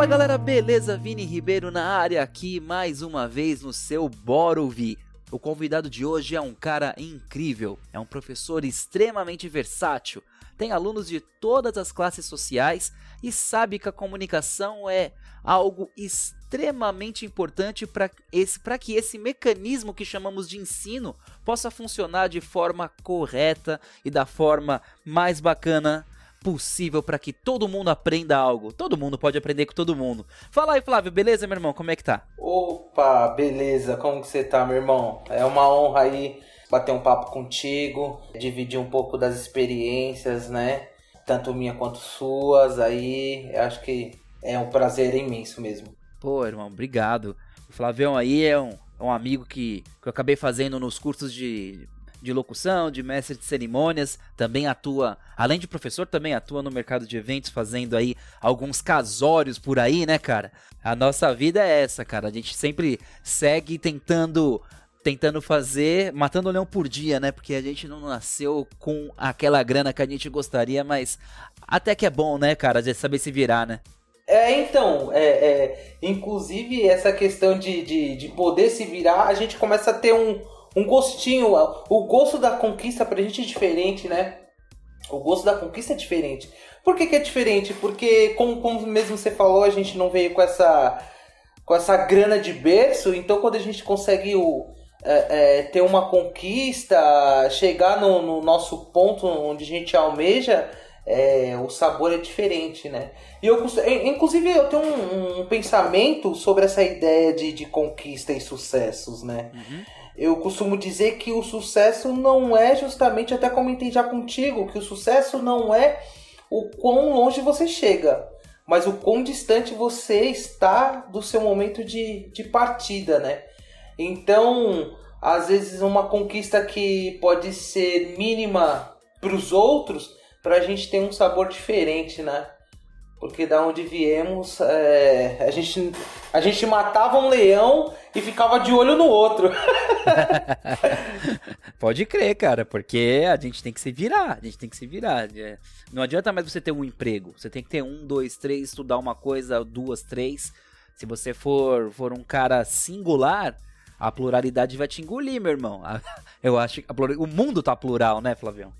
Fala galera, beleza? Vini Ribeiro na área aqui mais uma vez no seu Bora Ouvir. O convidado de hoje é um cara incrível, é um professor extremamente versátil, tem alunos de todas as classes sociais e sabe que a comunicação é algo extremamente importante para que esse mecanismo que chamamos de ensino possa funcionar de forma correta e da forma mais bacana possível para que todo mundo aprenda algo. Todo mundo pode aprender com todo mundo. Fala aí, Flávio, beleza, meu irmão? Como é que tá? Opa, beleza. Como que você tá, meu irmão? É uma honra aí bater um papo contigo, dividir um pouco das experiências, né? Tanto minha quanto suas. Aí, acho que é um prazer imenso mesmo. Pô, irmão, obrigado. O Flavião aí é um, é um amigo que, que eu acabei fazendo nos cursos de de locução, de mestre de cerimônias, também atua, além de professor, também atua no mercado de eventos, fazendo aí alguns casórios por aí, né, cara? A nossa vida é essa, cara. A gente sempre segue tentando tentando fazer, matando o leão por dia, né? Porque a gente não nasceu com aquela grana que a gente gostaria, mas até que é bom, né, cara, de saber se virar, né? É, então, é, é, inclusive essa questão de, de, de poder se virar, a gente começa a ter um, um gostinho. O gosto da conquista pra gente é diferente, né? O gosto da conquista é diferente. Por que, que é diferente? Porque, como, como mesmo você falou, a gente não veio com essa, com essa grana de berço. Então, quando a gente consegue o, é, é, ter uma conquista, chegar no, no, nosso ponto onde a gente almeja, é, o sabor é diferente, né? E eu, inclusive, eu tenho um, um pensamento sobre essa ideia de, de conquista e sucessos, né? Uhum eu costumo dizer que o sucesso não é justamente, até comentei já contigo, que o sucesso não é o quão longe você chega, mas o quão distante você está do seu momento de, de partida, né? Então, às vezes, uma conquista que pode ser mínima para os outros, para a gente tem um sabor diferente, né? Porque da onde viemos, é, a, gente, a gente matava um leão e ficava de olho no outro. Pode crer, cara, porque a gente tem que se virar, a gente tem que se virar. É, não adianta mais você ter um emprego, você tem que ter um, dois, três, estudar uma coisa, duas, três. Se você for, for um cara singular, a pluralidade vai te engolir, meu irmão. Eu acho que o mundo tá plural, né, Flavião?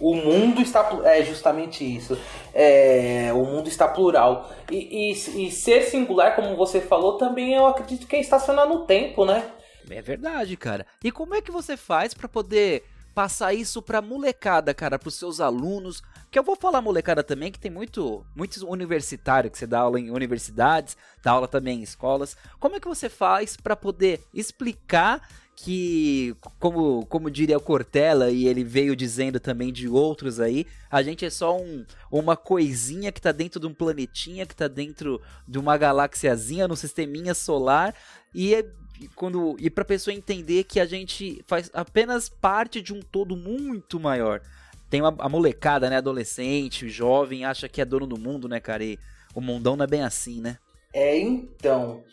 O mundo está. É justamente isso. É, o mundo está plural. E, e, e, ser singular, como você falou, também eu acredito que é estacionar no tempo, né? É verdade, cara. E como é que você faz para poder passar isso pra molecada, cara, pros seus alunos? Que eu vou falar molecada também, que tem muito, muitos universitários que você dá aula em universidades, dá aula também em escolas. Como é que você faz para poder explicar que, como, como diria o Cortella, e ele veio dizendo também de outros aí, a gente é só um, uma coisinha que tá dentro de um planetinha, que tá dentro de uma galáxiazinha no sisteminha solar, e é quando e para pessoa entender que a gente faz apenas parte de um todo muito maior. Tem uma, a molecada, né, adolescente, jovem, acha que é dono do mundo, né, cara? E o mundão não é bem assim, né? É, então,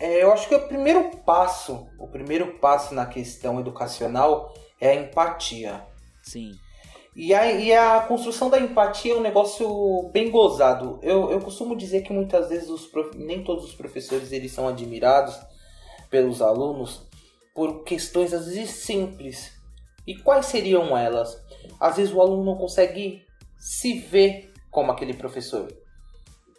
é, eu acho que o primeiro passo, o primeiro passo na questão educacional é a empatia. Sim. E a, e a construção da empatia é um negócio bem gozado. Eu, eu costumo dizer que muitas vezes os prof... nem todos os professores eles são admirados pelos alunos por questões às vezes simples. E quais seriam elas? Às vezes o aluno não consegue se ver como aquele professor.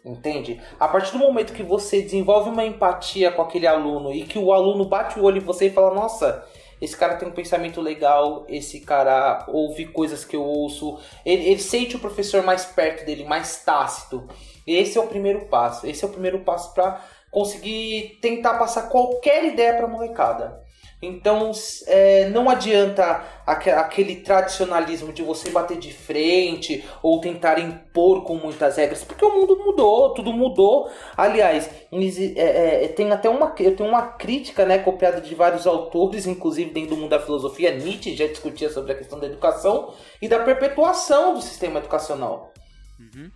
Entende? A partir do momento que você desenvolve uma empatia com aquele aluno e que o aluno bate o olho em você e fala: Nossa, esse cara tem um pensamento legal, esse cara ouve coisas que eu ouço, ele, ele sente o professor mais perto dele, mais tácito. Esse é o primeiro passo. Esse é o primeiro passo para conseguir tentar passar qualquer ideia para molecada. Então é, não adianta aquele tradicionalismo de você bater de frente ou tentar impor com muitas regras, porque o mundo mudou, tudo mudou. Aliás, é, é, tem até uma, eu tenho uma crítica né, copiada de vários autores, inclusive dentro do mundo da filosofia. Nietzsche já discutia sobre a questão da educação e da perpetuação do sistema educacional. Uhum.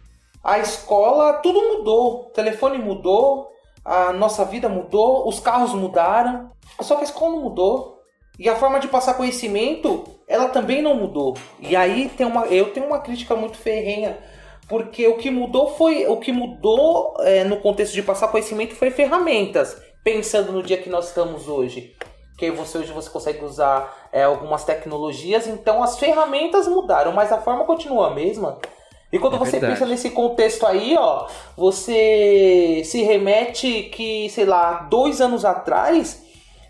A escola, tudo mudou, o telefone mudou, a nossa vida mudou, os carros mudaram, só que a escola não mudou. E a forma de passar conhecimento, ela também não mudou. E aí tem uma, eu tenho uma crítica muito ferrenha Porque o que mudou foi. O que mudou é, no contexto de passar conhecimento foi ferramentas. Pensando no dia que nós estamos hoje. Que você hoje você consegue usar é, algumas tecnologias, então as ferramentas mudaram, mas a forma continua a mesma. E quando é você verdade. pensa nesse contexto aí, ó, você se remete que, sei lá, dois anos atrás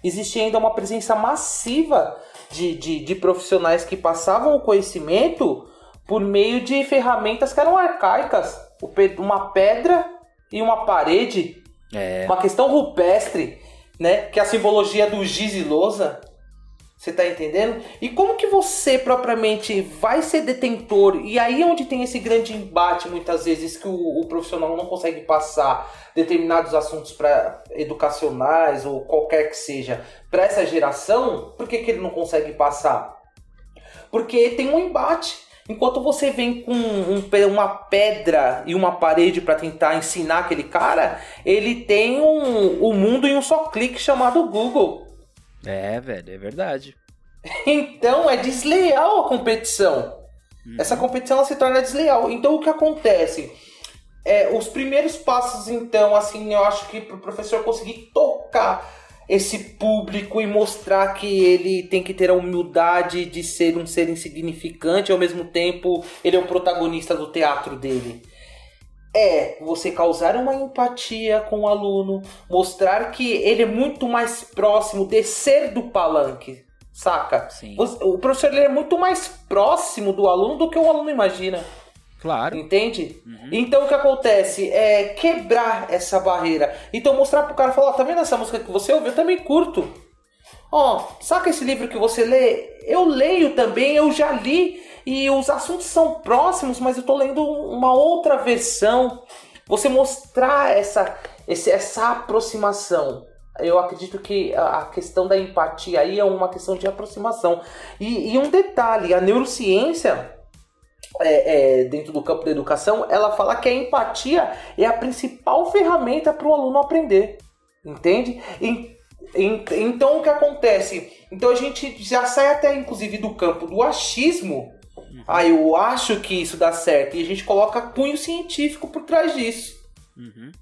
existia ainda uma presença massiva de, de, de profissionais que passavam o conhecimento por meio de ferramentas que eram arcaicas. Uma pedra e uma parede. É. Uma questão rupestre, né? Que é a simbologia do giz e lousa. Você tá entendendo? E como que você propriamente vai ser detentor? E aí é onde tem esse grande embate muitas vezes que o, o profissional não consegue passar determinados assuntos para educacionais ou qualquer que seja para essa geração. Por que, que ele não consegue passar? Porque tem um embate. Enquanto você vem com um, uma pedra e uma parede para tentar ensinar aquele cara, ele tem um, um mundo em um só clique chamado Google. É, velho, é verdade. então é desleal a competição. Uhum. Essa competição se torna desleal. Então o que acontece? É, os primeiros passos, então, assim, eu acho que para o professor conseguir tocar esse público e mostrar que ele tem que ter a humildade de ser um ser insignificante, ao mesmo tempo ele é o protagonista do teatro dele é você causar uma empatia com o aluno, mostrar que ele é muito mais próximo, descer do palanque, saca? Sim. O professor ele é muito mais próximo do aluno do que o aluno imagina. Claro. Entende? Uhum. Então o que acontece é quebrar essa barreira. Então mostrar pro cara falar, tá vendo essa música que você ouve? Eu também curto. Ó, oh, saca esse livro que você lê? Eu leio também, eu já li e os assuntos são próximos, mas eu estou lendo uma outra versão. Você mostrar essa, essa aproximação. Eu acredito que a questão da empatia aí é uma questão de aproximação. E, e um detalhe: a neurociência, é, é, dentro do campo da educação, ela fala que a empatia é a principal ferramenta para o aluno aprender. Entende? E, então o que acontece? Então a gente já sai até inclusive do campo do achismo ah, eu acho que isso dá certo. E a gente coloca cunho científico por trás disso. Uhum.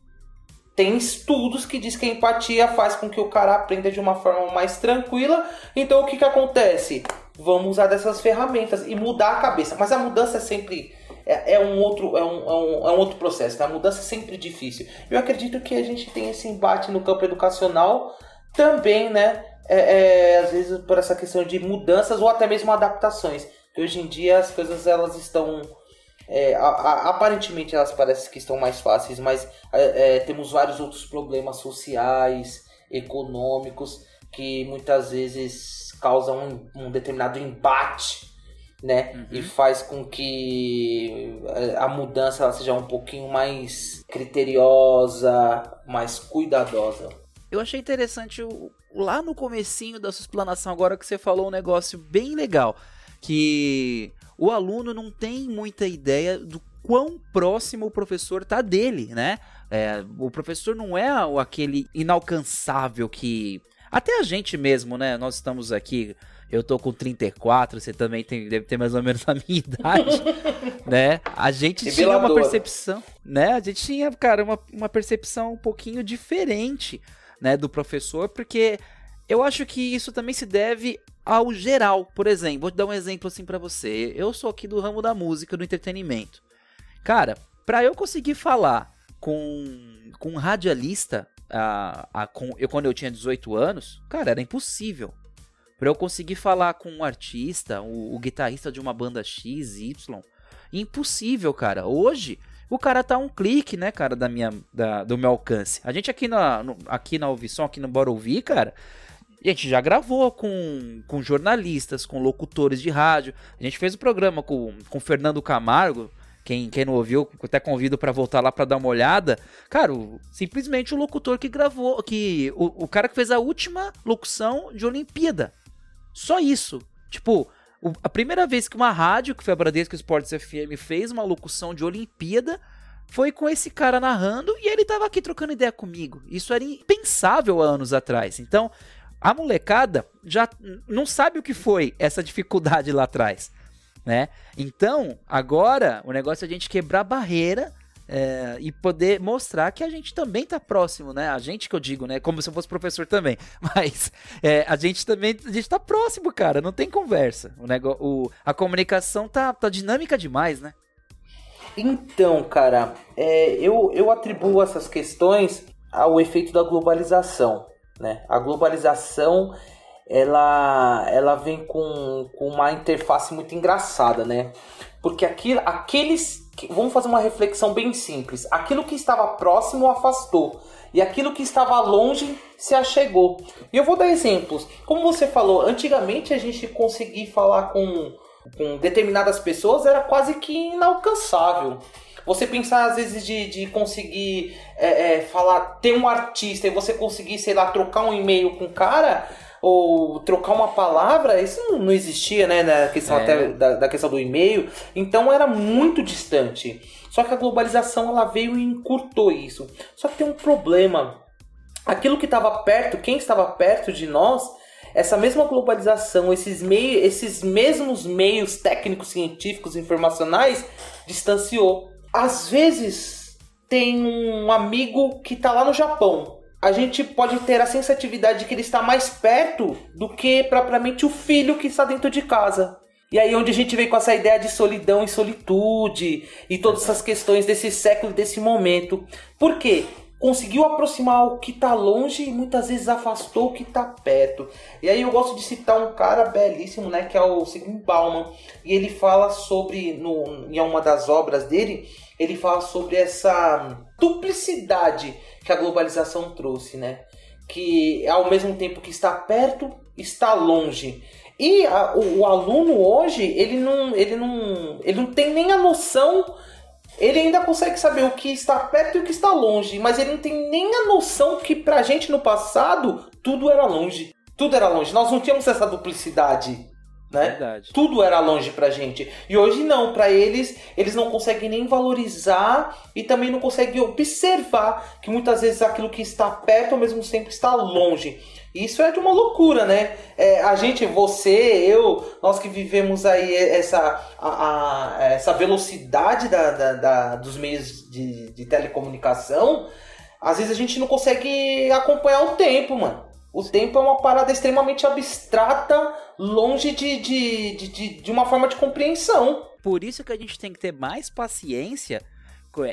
Tem estudos que diz que a empatia faz com que o cara aprenda de uma forma mais tranquila. Então o que, que acontece? Vamos usar dessas ferramentas e mudar a cabeça. Mas a mudança é sempre. É, é um, outro, é, um, é, um, é um outro processo. Tá? A mudança é sempre difícil. Eu acredito que a gente tem esse embate no campo educacional também, né? É, é, às vezes por essa questão de mudanças ou até mesmo adaptações hoje em dia as coisas elas estão é, a, a, aparentemente elas parecem que estão mais fáceis, mas é, é, temos vários outros problemas sociais, econômicos que muitas vezes causam um, um determinado embate, né? Uhum. E faz com que é, a mudança seja um pouquinho mais criteriosa, mais cuidadosa. Eu achei interessante o, lá no comecinho da sua explanação agora que você falou um negócio bem legal que o aluno não tem muita ideia do quão próximo o professor tá dele, né? É, o professor não é aquele inalcançável que. Até a gente mesmo, né? Nós estamos aqui. Eu tô com 34, você também tem, deve ter mais ou menos a minha idade, né? A gente tinha uma percepção, né? A gente tinha, cara, uma, uma percepção um pouquinho diferente, né, do professor, porque eu acho que isso também se deve ao geral. Por exemplo, vou dar um exemplo assim para você. Eu sou aqui do ramo da música, do entretenimento. Cara, para eu conseguir falar com, com um radialista a, a, com, eu, quando eu tinha 18 anos, cara, era impossível. Para eu conseguir falar com um artista, o, o guitarrista de uma banda X, Y, impossível, cara. Hoje, o cara tá um clique, né, cara, da minha, da, do meu alcance. A gente aqui na, no, aqui na Ouvição, aqui no Bora Ouvir, cara, a gente já gravou com, com jornalistas, com locutores de rádio. A gente fez o um programa com, com Fernando Camargo. Quem, quem não ouviu, até convido para voltar lá para dar uma olhada. Cara, o, simplesmente o locutor que gravou, que o, o cara que fez a última locução de Olimpíada. Só isso. Tipo, o, a primeira vez que uma rádio, que foi a Bradesco Esportes FM, fez uma locução de Olimpíada, foi com esse cara narrando e ele tava aqui trocando ideia comigo. Isso era impensável há anos atrás. Então, a molecada já não sabe o que foi essa dificuldade lá atrás. né? Então, agora o negócio é a gente quebrar barreira é, e poder mostrar que a gente também tá próximo, né? A gente que eu digo, né? Como se eu fosse professor também. Mas é, a gente também a gente tá próximo, cara. Não tem conversa. O negócio, o, a comunicação tá, tá dinâmica demais, né? Então, cara, é, eu, eu atribuo essas questões ao efeito da globalização. Né? A globalização ela, ela vem com, com uma interface muito engraçada, né? Porque aqueles. Vamos fazer uma reflexão bem simples. Aquilo que estava próximo afastou. E aquilo que estava longe se achegou. E eu vou dar exemplos. Como você falou, antigamente a gente conseguir falar com, com determinadas pessoas era quase que inalcançável. Você pensar, às vezes, de, de conseguir é, é, falar, ter um artista e você conseguir, sei lá, trocar um e-mail com o cara ou trocar uma palavra, isso não existia, né, na questão é. até da, da, questão do e-mail. Então era muito distante. Só que a globalização ela veio e encurtou isso. Só que tem um problema. Aquilo que estava perto, quem estava perto de nós, essa mesma globalização, esses, meios, esses mesmos meios técnicos, científicos, informacionais, distanciou às vezes tem um amigo que está lá no Japão. A gente pode ter a sensatividade de que ele está mais perto do que propriamente o filho que está dentro de casa. E aí onde a gente vem com essa ideia de solidão e solitude e todas essas questões desse século, desse momento. Por quê? conseguiu aproximar o que está longe e muitas vezes afastou o que está perto. E aí eu gosto de citar um cara belíssimo, né, que é o Sigmund Bauman, e ele fala sobre no em uma das obras dele, ele fala sobre essa duplicidade que a globalização trouxe, né? Que ao mesmo tempo que está perto, está longe. E a, o, o, aluno hoje, ele não, ele, não, ele não tem nem a noção ele ainda consegue saber o que está perto e o que está longe, mas ele não tem nem a noção que pra gente no passado tudo era longe. Tudo era longe. Nós não tínhamos essa duplicidade, né? Verdade. Tudo era longe pra gente. E hoje não, para eles, eles não conseguem nem valorizar e também não conseguem observar que muitas vezes aquilo que está perto ao mesmo tempo está longe. Isso é de uma loucura, né? É, a gente, você, eu, nós que vivemos aí essa, a, a, essa velocidade da, da, da dos meios de, de, telecomunicação, às vezes a gente não consegue acompanhar o tempo, mano. O tempo é uma parada extremamente abstrata, longe de, de, de, de, uma forma de compreensão. Por isso que a gente tem que ter mais paciência.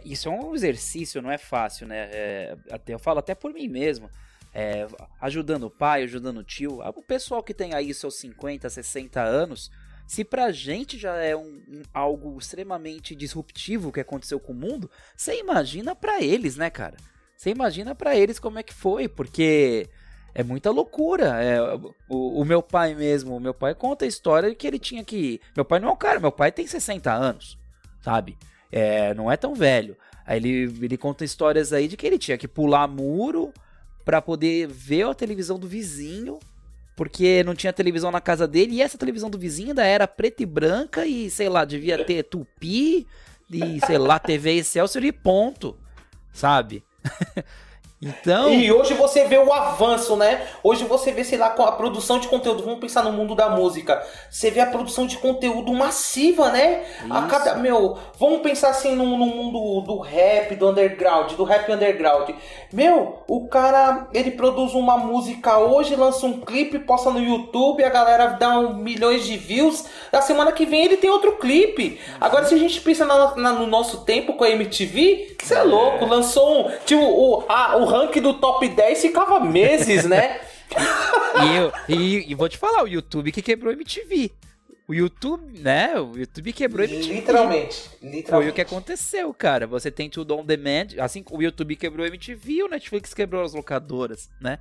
Isso é um exercício, não é fácil, né? É, até, eu falo até por mim mesmo é, ajudando o pai, ajudando o tio, o pessoal que tem aí seus 50, 60 anos, se pra gente já é um, um, algo extremamente disruptivo que aconteceu com o mundo, você imagina para eles, né, cara? Você imagina para eles como é que foi, porque é muita loucura. É, o, o, meu pai mesmo, o meu pai conta a história que ele tinha que. Meu pai não é um cara, meu pai tem 60 anos, sabe? É, não é tão velho. Aí ele, ele conta histórias aí de que ele tinha que pular muro para poder ver a televisão do vizinho, porque não tinha televisão na casa dele e essa televisão do vizinho ainda era preta e branca e sei lá, devia ter tupi e sei lá, TV Excelsior e ponto, sabe? Então. E hoje você vê o avanço, né? Hoje você vê, sei lá, a produção de conteúdo. Vamos pensar no mundo da música. Você vê a produção de conteúdo massiva, né? Isso. A cada. Meu, vamos pensar assim no, no mundo do rap, do underground, do rap underground. Meu, o cara, ele produz uma música hoje, lança um clipe, posta no YouTube, a galera dá um, milhões de views. Na semana que vem ele tem outro clipe. Agora, se a gente pensa na, na, no nosso tempo com a MTV, você é, é louco. Lançou um. Tipo, o, a, o ranking do top 10 ficava meses, né? e, eu, e, e, vou te falar, o YouTube que quebrou a MTV. O YouTube, né? O YouTube quebrou a MTV. Literalmente, literalmente. Foi o que aconteceu, cara. Você tem tudo on demand. Assim, o YouTube quebrou a MTV, o Netflix quebrou as locadoras, né?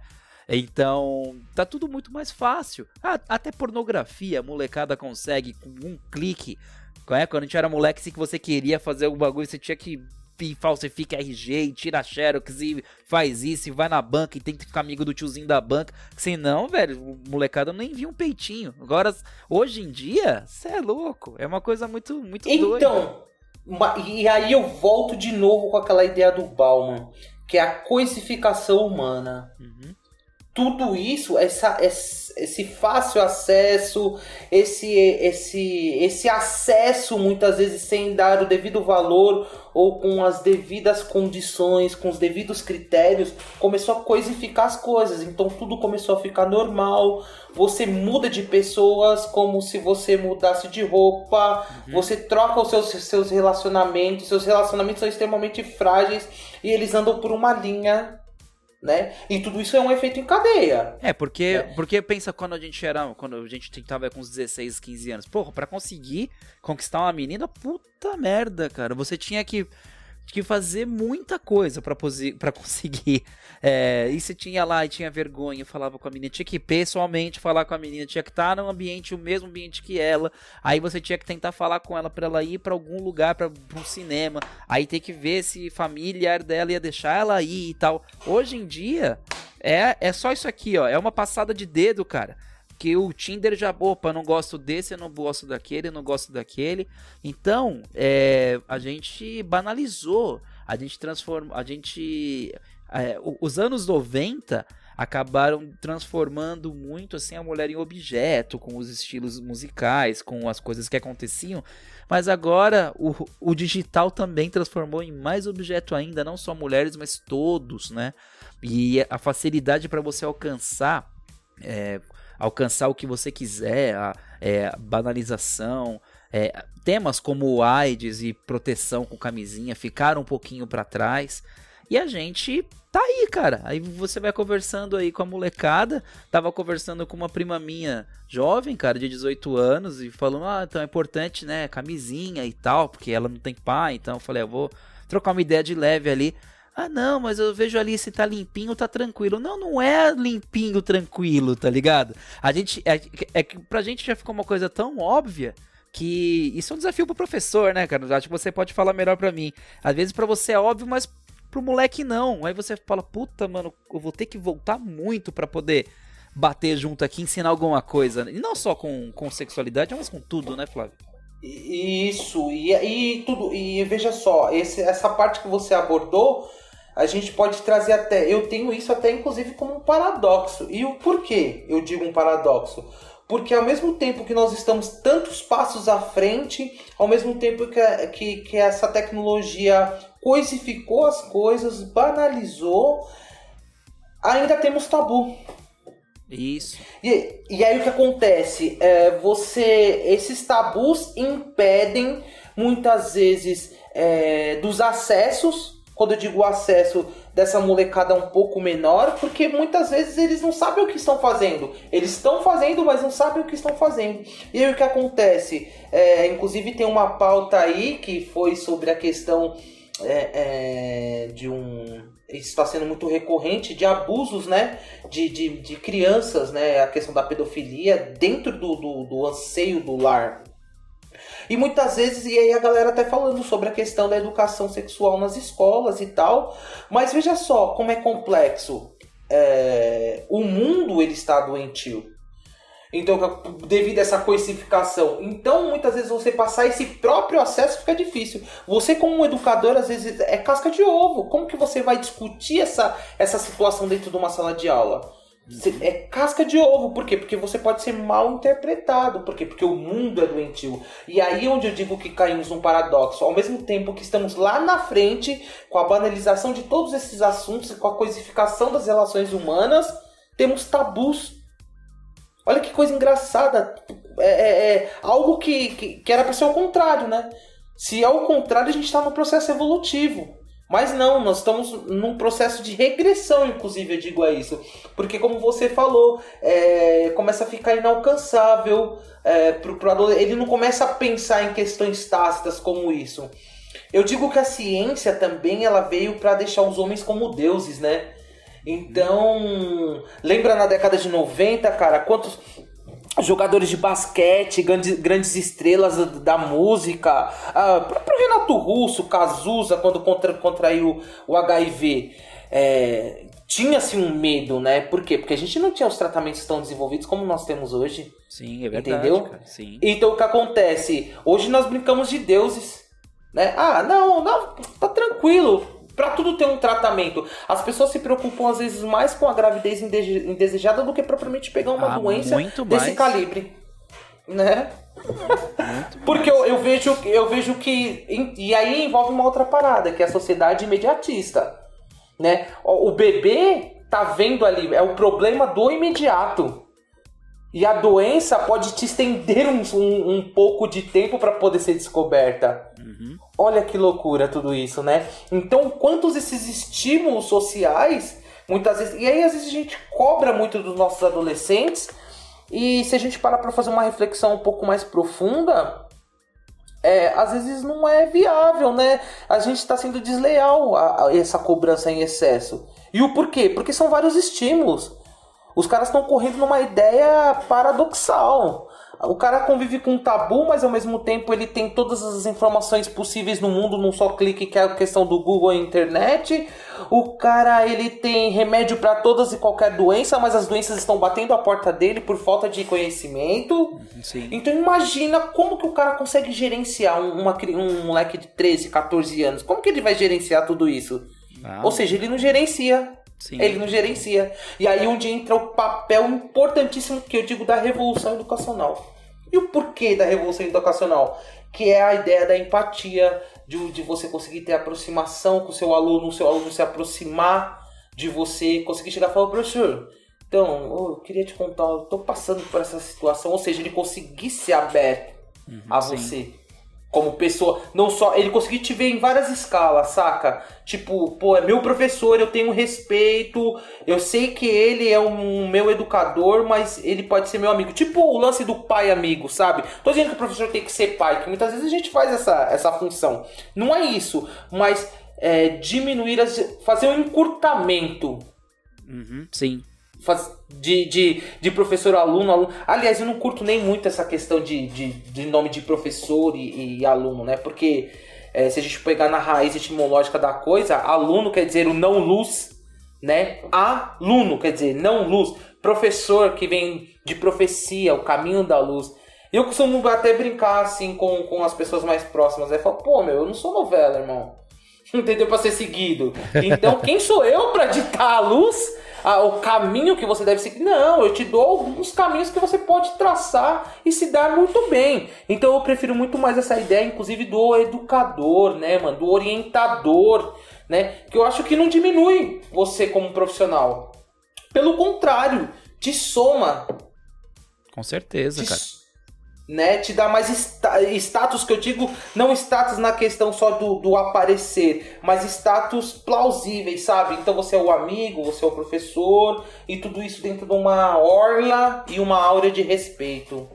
Então, tá tudo muito mais fácil. Ah, até pornografia, a molecada consegue com um clique. Quando a gente era moleque, se você queria fazer algum bagulho, você tinha que e falsifica RG e tira Xerox e faz isso e vai na banca e tem que ficar amigo do tiozinho da banca. Senão, velho, molecada nem viu um peitinho. Agora, hoje em dia, você é louco. É uma coisa muito, muito então, doida. Então, e aí eu volto de novo com aquela ideia do Bauman, que é a coisificação humana. Uhum. Tudo isso, essa, esse fácil acesso, esse, esse, esse acesso muitas vezes sem dar o devido valor ou com as devidas condições, com os devidos critérios, começou a coisificar as coisas. Então tudo começou a ficar normal. Você muda de pessoas como se você mudasse de roupa. Uhum. Você troca os seus, seus relacionamentos. Seus relacionamentos são extremamente frágeis e eles andam por uma linha né? E tudo isso é um efeito em cadeia. É, porque, né? porque pensa quando a gente era, quando a gente tentava com uns 16, 15 anos. Porra, pra conseguir conquistar uma menina, puta merda, cara. Você tinha que que fazer muita coisa para conseguir. É, e você tinha lá e tinha vergonha, falava com a menina, tinha que pessoalmente falar com a menina, tinha que estar no ambiente, o mesmo ambiente que ela. Aí você tinha que tentar falar com ela para ela ir para algum lugar, para um cinema. Aí tem que ver se familiar dela ia deixar ela ir e tal. Hoje em dia é, é só isso aqui, ó. É uma passada de dedo, cara que o Tinder já, opa, não gosto desse, eu não gosto daquele, eu não gosto daquele. Então, é, a gente banalizou, a gente transformou, a gente. É, os anos 90 acabaram transformando muito assim a mulher em objeto, com os estilos musicais, com as coisas que aconteciam. Mas agora o, o digital também transformou em mais objeto ainda, não só mulheres, mas todos, né? E a facilidade para você alcançar é, alcançar o que você quiser, a é, banalização. É, temas como AIDS e proteção com camisinha ficaram um pouquinho para trás. E a gente tá aí, cara. Aí você vai conversando aí com a molecada. Tava conversando com uma prima minha jovem, cara, de 18 anos, e falando: Ah, então é importante, né? Camisinha e tal, porque ela não tem pai. Então eu falei: Eu vou trocar uma ideia de leve ali. Ah, não, mas eu vejo ali se tá limpinho, tá tranquilo. Não, não é limpinho, tranquilo, tá ligado? A gente. É, é que pra gente já ficou uma coisa tão óbvia que isso é um desafio pro professor, né, cara? Acho que você pode falar melhor pra mim. Às vezes para você é óbvio, mas pro moleque não. Aí você fala, puta, mano, eu vou ter que voltar muito para poder bater junto aqui, ensinar alguma coisa. E não só com, com sexualidade, mas com tudo, né, Flávio? Isso, e, e tudo. E veja só, esse, essa parte que você abordou a gente pode trazer até. Eu tenho isso até inclusive como um paradoxo. E o porquê eu digo um paradoxo? Porque ao mesmo tempo que nós estamos tantos passos à frente, ao mesmo tempo que, que, que essa tecnologia coisificou as coisas, banalizou, ainda temos tabu. Isso. E, e aí o que acontece? É, você. Esses tabus impedem muitas vezes é, dos acessos quando eu digo acesso dessa molecada um pouco menor, porque muitas vezes eles não sabem o que estão fazendo. Eles estão fazendo, mas não sabem o que estão fazendo. E aí o que acontece? É, inclusive tem uma pauta aí que foi sobre a questão é, é, de um. Isso está sendo muito recorrente de abusos, né? De, de, de crianças, né? A questão da pedofilia dentro do, do, do anseio do lar. E muitas vezes, e aí a galera até falando sobre a questão da educação sexual nas escolas e tal. Mas veja só como é complexo. É, o mundo ele está doentio. Então, devido a essa coisificação. Então, muitas vezes você passar esse próprio acesso fica difícil. Você, como um educador, às vezes é casca de ovo. Como que você vai discutir essa, essa situação dentro de uma sala de aula? É casca de ovo, por quê? Porque você pode ser mal interpretado, por quê? Porque o mundo é doentio. E aí onde eu digo que caímos num paradoxo, ao mesmo tempo que estamos lá na frente, com a banalização de todos esses assuntos e com a coisificação das relações humanas, temos tabus. Olha que coisa engraçada. É, é, é algo que, que, que era para ser o contrário, né? Se é o contrário, a gente está no processo evolutivo. Mas não, nós estamos num processo de regressão, inclusive, eu digo a isso. Porque, como você falou, é, começa a ficar inalcançável é, pro, pro ele não começa a pensar em questões tácitas como isso. Eu digo que a ciência também ela veio para deixar os homens como deuses, né? Então, lembra na década de 90, cara, quantos jogadores de basquete, grandes, grandes estrelas da música, ah, próprio Renato Russo, Cazuza, quando contra, contraiu o HIV. É, tinha-se um medo, né? Por quê? Porque a gente não tinha os tratamentos tão desenvolvidos como nós temos hoje. Sim, é verdade. Entendeu? Cara, sim. Então o que acontece? Hoje nós brincamos de deuses. Né? Ah, não, não, tá tranquilo Para tudo ter um tratamento. As pessoas se preocupam às vezes mais com a gravidez indesejada do que propriamente pegar uma ah, doença desse mais. calibre. Né? Porque eu, eu, vejo, eu vejo que. E aí envolve uma outra parada, que é a sociedade imediatista. Né? O bebê tá vendo ali, é o problema do imediato. E a doença pode te estender um, um, um pouco de tempo para poder ser descoberta. Uhum. Olha que loucura tudo isso, né? Então, quantos esses estímulos sociais, muitas vezes. E aí, às vezes, a gente cobra muito dos nossos adolescentes. E se a gente parar para fazer uma reflexão um pouco mais profunda, é, às vezes não é viável, né? A gente está sendo desleal a, a essa cobrança em excesso. E o porquê? Porque são vários estímulos. Os caras estão correndo numa ideia paradoxal. O cara convive com um tabu, mas ao mesmo tempo ele tem todas as informações possíveis no mundo num só clique, que é a questão do Google e internet. O cara ele tem remédio para todas e qualquer doença, mas as doenças estão batendo a porta dele por falta de conhecimento. Sim. Então imagina como que o cara consegue gerenciar uma, um moleque de 13, 14 anos. Como que ele vai gerenciar tudo isso? Ah. Ou seja, ele não gerencia. Sim. Ele não gerencia. E aí onde entra o papel importantíssimo que eu digo da revolução educacional. E o porquê da revolução educacional? Que é a ideia da empatia, de, de você conseguir ter aproximação com o seu aluno, o seu aluno se aproximar de você, conseguir chegar e falar, professor, então, eu queria te contar, eu tô passando por essa situação, ou seja, ele conseguir ser aberto uhum, a você. Sim como pessoa, não só ele conseguir te ver em várias escalas, saca? Tipo, pô, é meu professor, eu tenho respeito, eu sei que ele é um meu educador, mas ele pode ser meu amigo. Tipo o lance do pai amigo, sabe? Tô dizendo que o professor tem que ser pai, que muitas vezes a gente faz essa, essa função. Não é isso, mas é, diminuir, as, fazer um encurtamento. Uhum, sim de, de, de professor aluno, aluno. Aliás, eu não curto nem muito essa questão de, de, de nome de professor e, e aluno, né? Porque é, se a gente pegar na raiz etimológica da coisa, aluno quer dizer o não luz, né? Aluno quer dizer não luz. Professor que vem de profecia, o caminho da luz. Eu costumo até brincar assim com, com as pessoas mais próximas. Aí falo, pô, meu, eu não sou novela, irmão. Entendeu? Pra ser seguido. Então, quem sou eu para ditar a luz? Ah, o caminho que você deve seguir. Não, eu te dou alguns caminhos que você pode traçar e se dar muito bem. Então eu prefiro muito mais essa ideia, inclusive, do educador, né, mano? Do orientador, né? Que eu acho que não diminui você como profissional. Pelo contrário, te soma. Com certeza, te, cara né? Te dá mais status, que eu digo, não status na questão só do, do aparecer, mas status plausíveis, sabe? Então você é o amigo, você é o professor, e tudo isso dentro de uma orla e uma aura de respeito.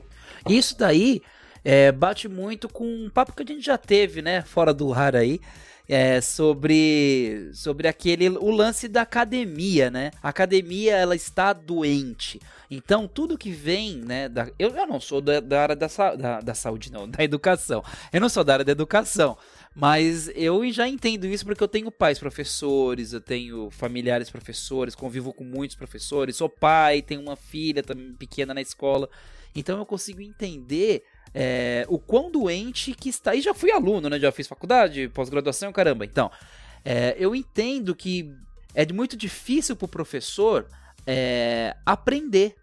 Isso daí é, bate muito com um papo que a gente já teve, né? Fora do ar aí é, sobre sobre aquele o lance da academia, né? A academia ela está doente. Então tudo que vem, né? Da, eu, eu não sou da, da área da, da, da saúde, não, da educação. Eu não sou da área da educação. Mas eu já entendo isso porque eu tenho pais professores, eu tenho familiares professores, convivo com muitos professores, sou pai, tenho uma filha também pequena na escola. Então eu consigo entender é, o quão doente que está. E já fui aluno, né? Já fiz faculdade, pós-graduação, caramba. Então, é, eu entendo que é muito difícil para o professor é, aprender.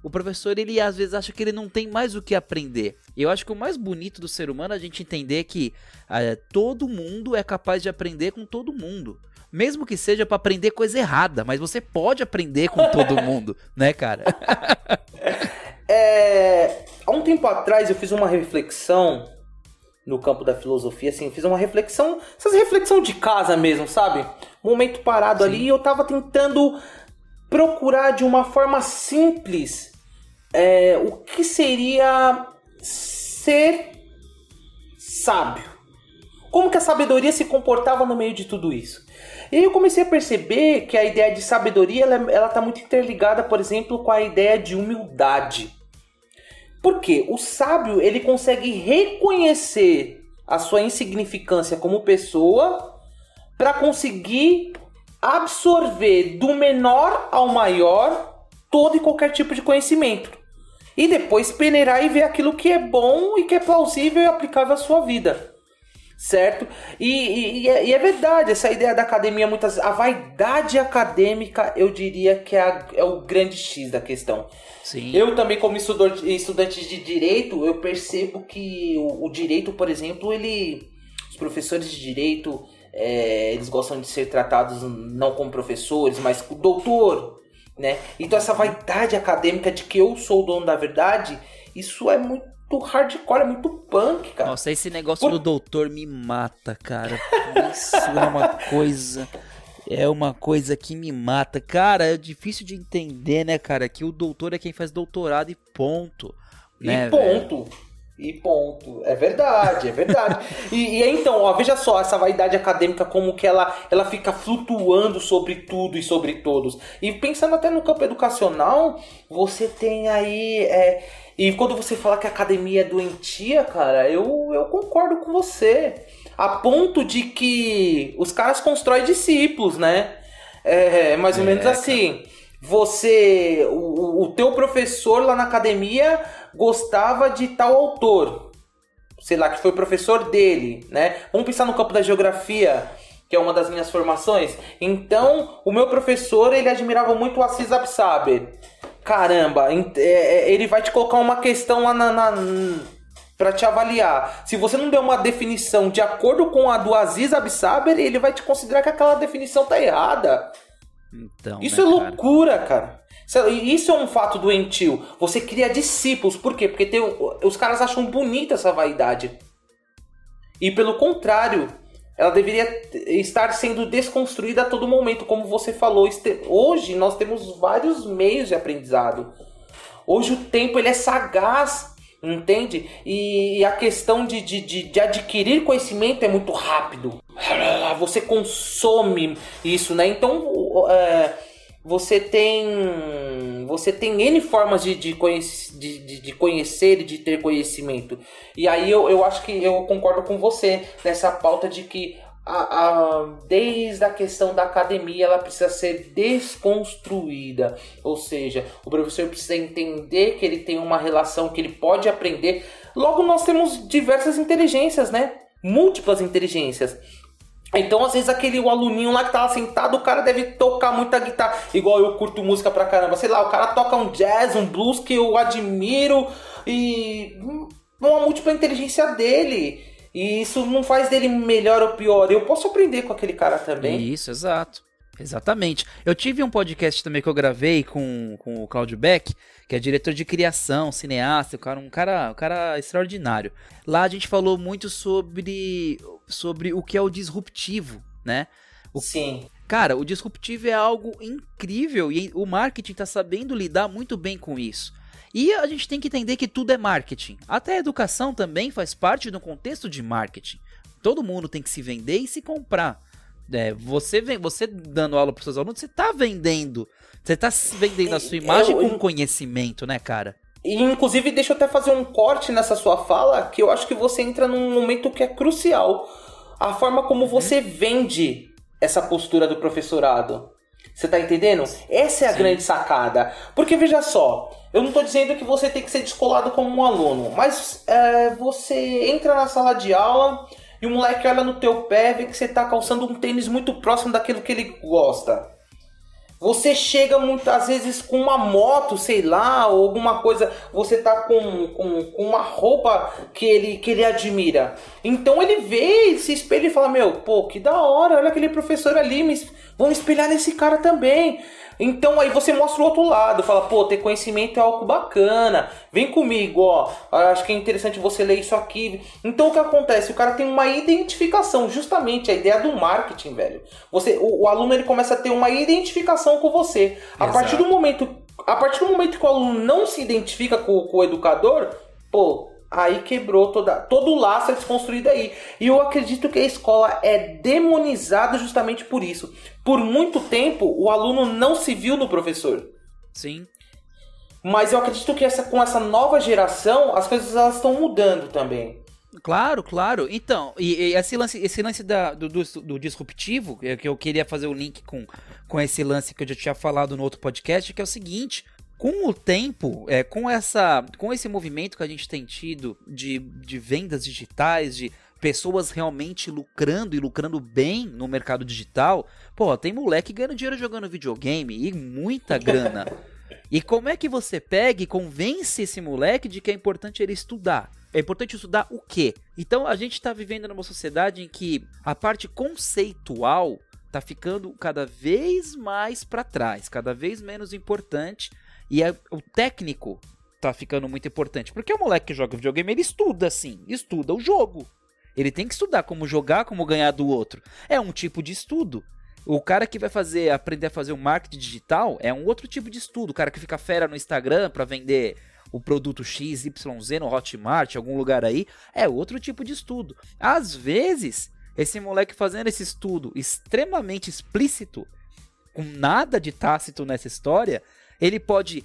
O professor, ele às vezes acha que ele não tem mais o que aprender. Eu acho que o mais bonito do ser humano é a gente entender que é, todo mundo é capaz de aprender com todo mundo. Mesmo que seja para aprender coisa errada, mas você pode aprender com todo mundo, né, cara? É, há um tempo atrás eu fiz uma reflexão no campo da filosofia, assim, fiz uma reflexão, essas reflexão de casa mesmo, sabe? Um momento parado Sim. ali e eu tava tentando procurar de uma forma simples é, o que seria ser sábio. Como que a sabedoria se comportava no meio de tudo isso? E aí eu comecei a perceber que a ideia de sabedoria ela está muito interligada, por exemplo, com a ideia de humildade. Porque o sábio ele consegue reconhecer a sua insignificância como pessoa para conseguir absorver do menor ao maior todo e qualquer tipo de conhecimento. E depois peneirar e ver aquilo que é bom e que é plausível e aplicável à sua vida. certo? E, e, e, é, e, é, verdade, essa ideia da academia, muitas a vaidade acadêmica, eu diria que é, a, é o grande X da questão. Sim. Eu também, como estudante de direito, eu percebo que o, o direito, por exemplo, ele. Os professores de direito, é, eles gostam de ser tratados não como professores, mas como doutor, né? Então essa vaidade acadêmica de que eu sou o dono da verdade, isso é muito hardcore, é muito punk, cara. Nossa, esse negócio Por... do doutor me mata, cara. Isso é uma coisa. É uma coisa que me mata. Cara, é difícil de entender, né, cara? Que o doutor é quem faz doutorado e ponto. Né, e ponto. Velho? E ponto. É verdade, é verdade. e, e, então, ó, veja só, essa vaidade acadêmica, como que ela, ela fica flutuando sobre tudo e sobre todos. E pensando até no campo educacional, você tem aí. É, e quando você fala que a academia é doentia, cara, eu, eu concordo com você. A ponto de que os caras constroem discípulos, né? É, mais ou é, menos assim. Você, o, o teu professor lá na academia gostava de tal autor, sei lá, que foi professor dele, né? Vamos pensar no campo da geografia, que é uma das minhas formações. Então, o meu professor, ele admirava muito o Assis Absaber caramba, é, é, ele vai te colocar uma questão lá na, na para te avaliar. Se você não der uma definição de acordo com a do Aziz Absaber, ele vai te considerar que aquela definição tá errada. Então, isso né, é loucura, cara. cara. Isso é um fato doentio. Você cria discípulos. Por quê? Porque tem, os caras acham bonita essa vaidade. E pelo contrário, ela deveria estar sendo desconstruída a todo momento, como você falou. Hoje nós temos vários meios de aprendizado. Hoje o tempo ele é sagaz, entende? E a questão de, de, de, de adquirir conhecimento é muito rápido. Você consome isso, né? Então é, você tem você tem N formas de, de, conhece, de, de, conhecer e de ter conhecimento. E aí eu, eu acho que eu concordo com você nessa pauta de que a, a, desde a questão da academia ela precisa ser desconstruída. Ou seja, o professor precisa entender que ele tem uma relação que ele pode aprender. Logo, nós temos diversas inteligências, né? Múltiplas inteligências. Então, às vezes, aquele o aluninho lá que tava sentado, o cara deve tocar muita guitarra. Igual eu curto música pra caramba. Sei lá, o cara toca um jazz, um blues que eu admiro. E. Uma múltipla inteligência dele. E isso não faz dele melhor ou pior. Eu posso aprender com aquele cara também. Isso, exato. Exatamente. Eu tive um podcast também que eu gravei com, com o Claudio Beck, que é diretor de criação, cineasta, um cara, um cara, um cara extraordinário. Lá a gente falou muito sobre, sobre o que é o disruptivo, né? O, Sim. Cara, o disruptivo é algo incrível e o marketing está sabendo lidar muito bem com isso. E a gente tem que entender que tudo é marketing. Até a educação também faz parte do contexto de marketing. Todo mundo tem que se vender e se comprar. É, você vem, você dando aula para seus alunos, você está vendendo. Você está vendendo a sua imagem eu, eu, com conhecimento, né, cara? E inclusive, deixa eu até fazer um corte nessa sua fala, que eu acho que você entra num momento que é crucial. A forma como uhum. você vende essa postura do professorado. Você tá entendendo? Essa é a Sim. grande sacada. Porque veja só, eu não estou dizendo que você tem que ser descolado como um aluno, mas é, você entra na sala de aula e o moleque olha no teu pé, vê que você está calçando um tênis muito próximo daquilo que ele gosta. Você chega muitas vezes com uma moto, sei lá, ou alguma coisa, você tá com, com, com, uma roupa que ele, que ele admira. Então ele vê, ele se espelha e fala: Meu, pô, que da hora, olha aquele professor ali, me, vamos espelhar nesse cara também. Então aí você mostra o outro lado, fala, pô, ter conhecimento é algo bacana, vem comigo, ó, acho que é interessante você ler isso aqui. Então o que acontece? O cara tem uma identificação, justamente a ideia do marketing, velho. Você, o, o aluno ele começa a ter uma identificação com você. A partir do momento, a partir do momento que o aluno não se identifica com, com o educador, pô, aí quebrou toda, todo o laço é desconstruído aí. E eu acredito que a escola é demonizada justamente por isso. Por muito tempo, o aluno não se viu no professor. Sim. Mas eu acredito que essa, com essa nova geração, as coisas elas estão mudando também. Claro, claro. Então, e, e esse lance, esse lance da, do, do, do, disruptivo, é que eu queria fazer o link com, com esse lance que eu já tinha falado no outro podcast, que é o seguinte: com o tempo, é, com, essa, com esse movimento que a gente tem tido de, de vendas digitais, de pessoas realmente lucrando e lucrando bem no mercado digital, pô, tem moleque ganhando dinheiro jogando videogame e muita grana. e como é que você pega e convence esse moleque de que é importante ele estudar? É importante estudar o quê? Então a gente está vivendo numa sociedade em que a parte conceitual está ficando cada vez mais para trás, cada vez menos importante e é, o técnico tá ficando muito importante. Porque o moleque que joga videogame, ele estuda sim, estuda o jogo. Ele tem que estudar como jogar, como ganhar do outro. É um tipo de estudo. O cara que vai fazer aprender a fazer o marketing digital é um outro tipo de estudo. O cara que fica fera no Instagram para vender o produto XYZ no Hotmart, algum lugar aí, é outro tipo de estudo. Às vezes, esse moleque fazendo esse estudo extremamente explícito, com nada de tácito nessa história, ele pode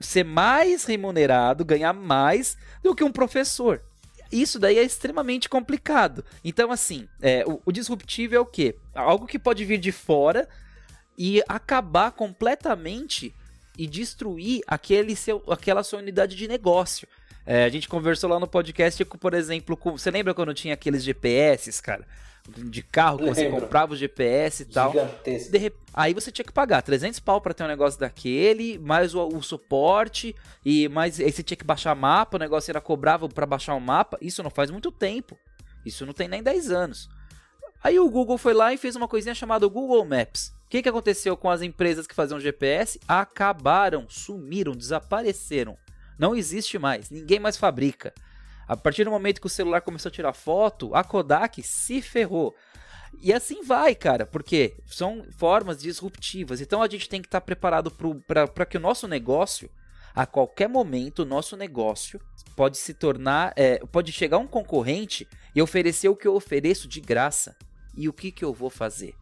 ser mais remunerado, ganhar mais do que um professor. Isso daí é extremamente complicado. Então, assim, é, o, o disruptivo é o quê? Algo que pode vir de fora e acabar completamente e destruir aquele seu, aquela sua unidade de negócio. É, a gente conversou lá no podcast, por exemplo, com, você lembra quando tinha aqueles GPS, cara? de carro que você comprava o GPS e tal. De, aí você tinha que pagar 300 pau para ter um negócio daquele, mais o, o, suporte e mais aí você tinha que baixar mapa, o negócio era cobrava para baixar o um mapa. Isso não faz muito tempo. Isso não tem nem 10 anos. Aí o Google foi lá e fez uma coisinha chamada Google Maps. O que, que aconteceu com as empresas que faziam GPS? Acabaram, sumiram, desapareceram. Não existe mais, ninguém mais fabrica. A partir do momento que o celular começou a tirar foto, a Kodak se ferrou. E assim vai, cara, porque são formas disruptivas. Então a gente tem que estar tá preparado para que o nosso negócio, a qualquer momento, o nosso negócio pode se tornar. É, pode chegar um concorrente e oferecer o que eu ofereço de graça. E o que, que eu vou fazer?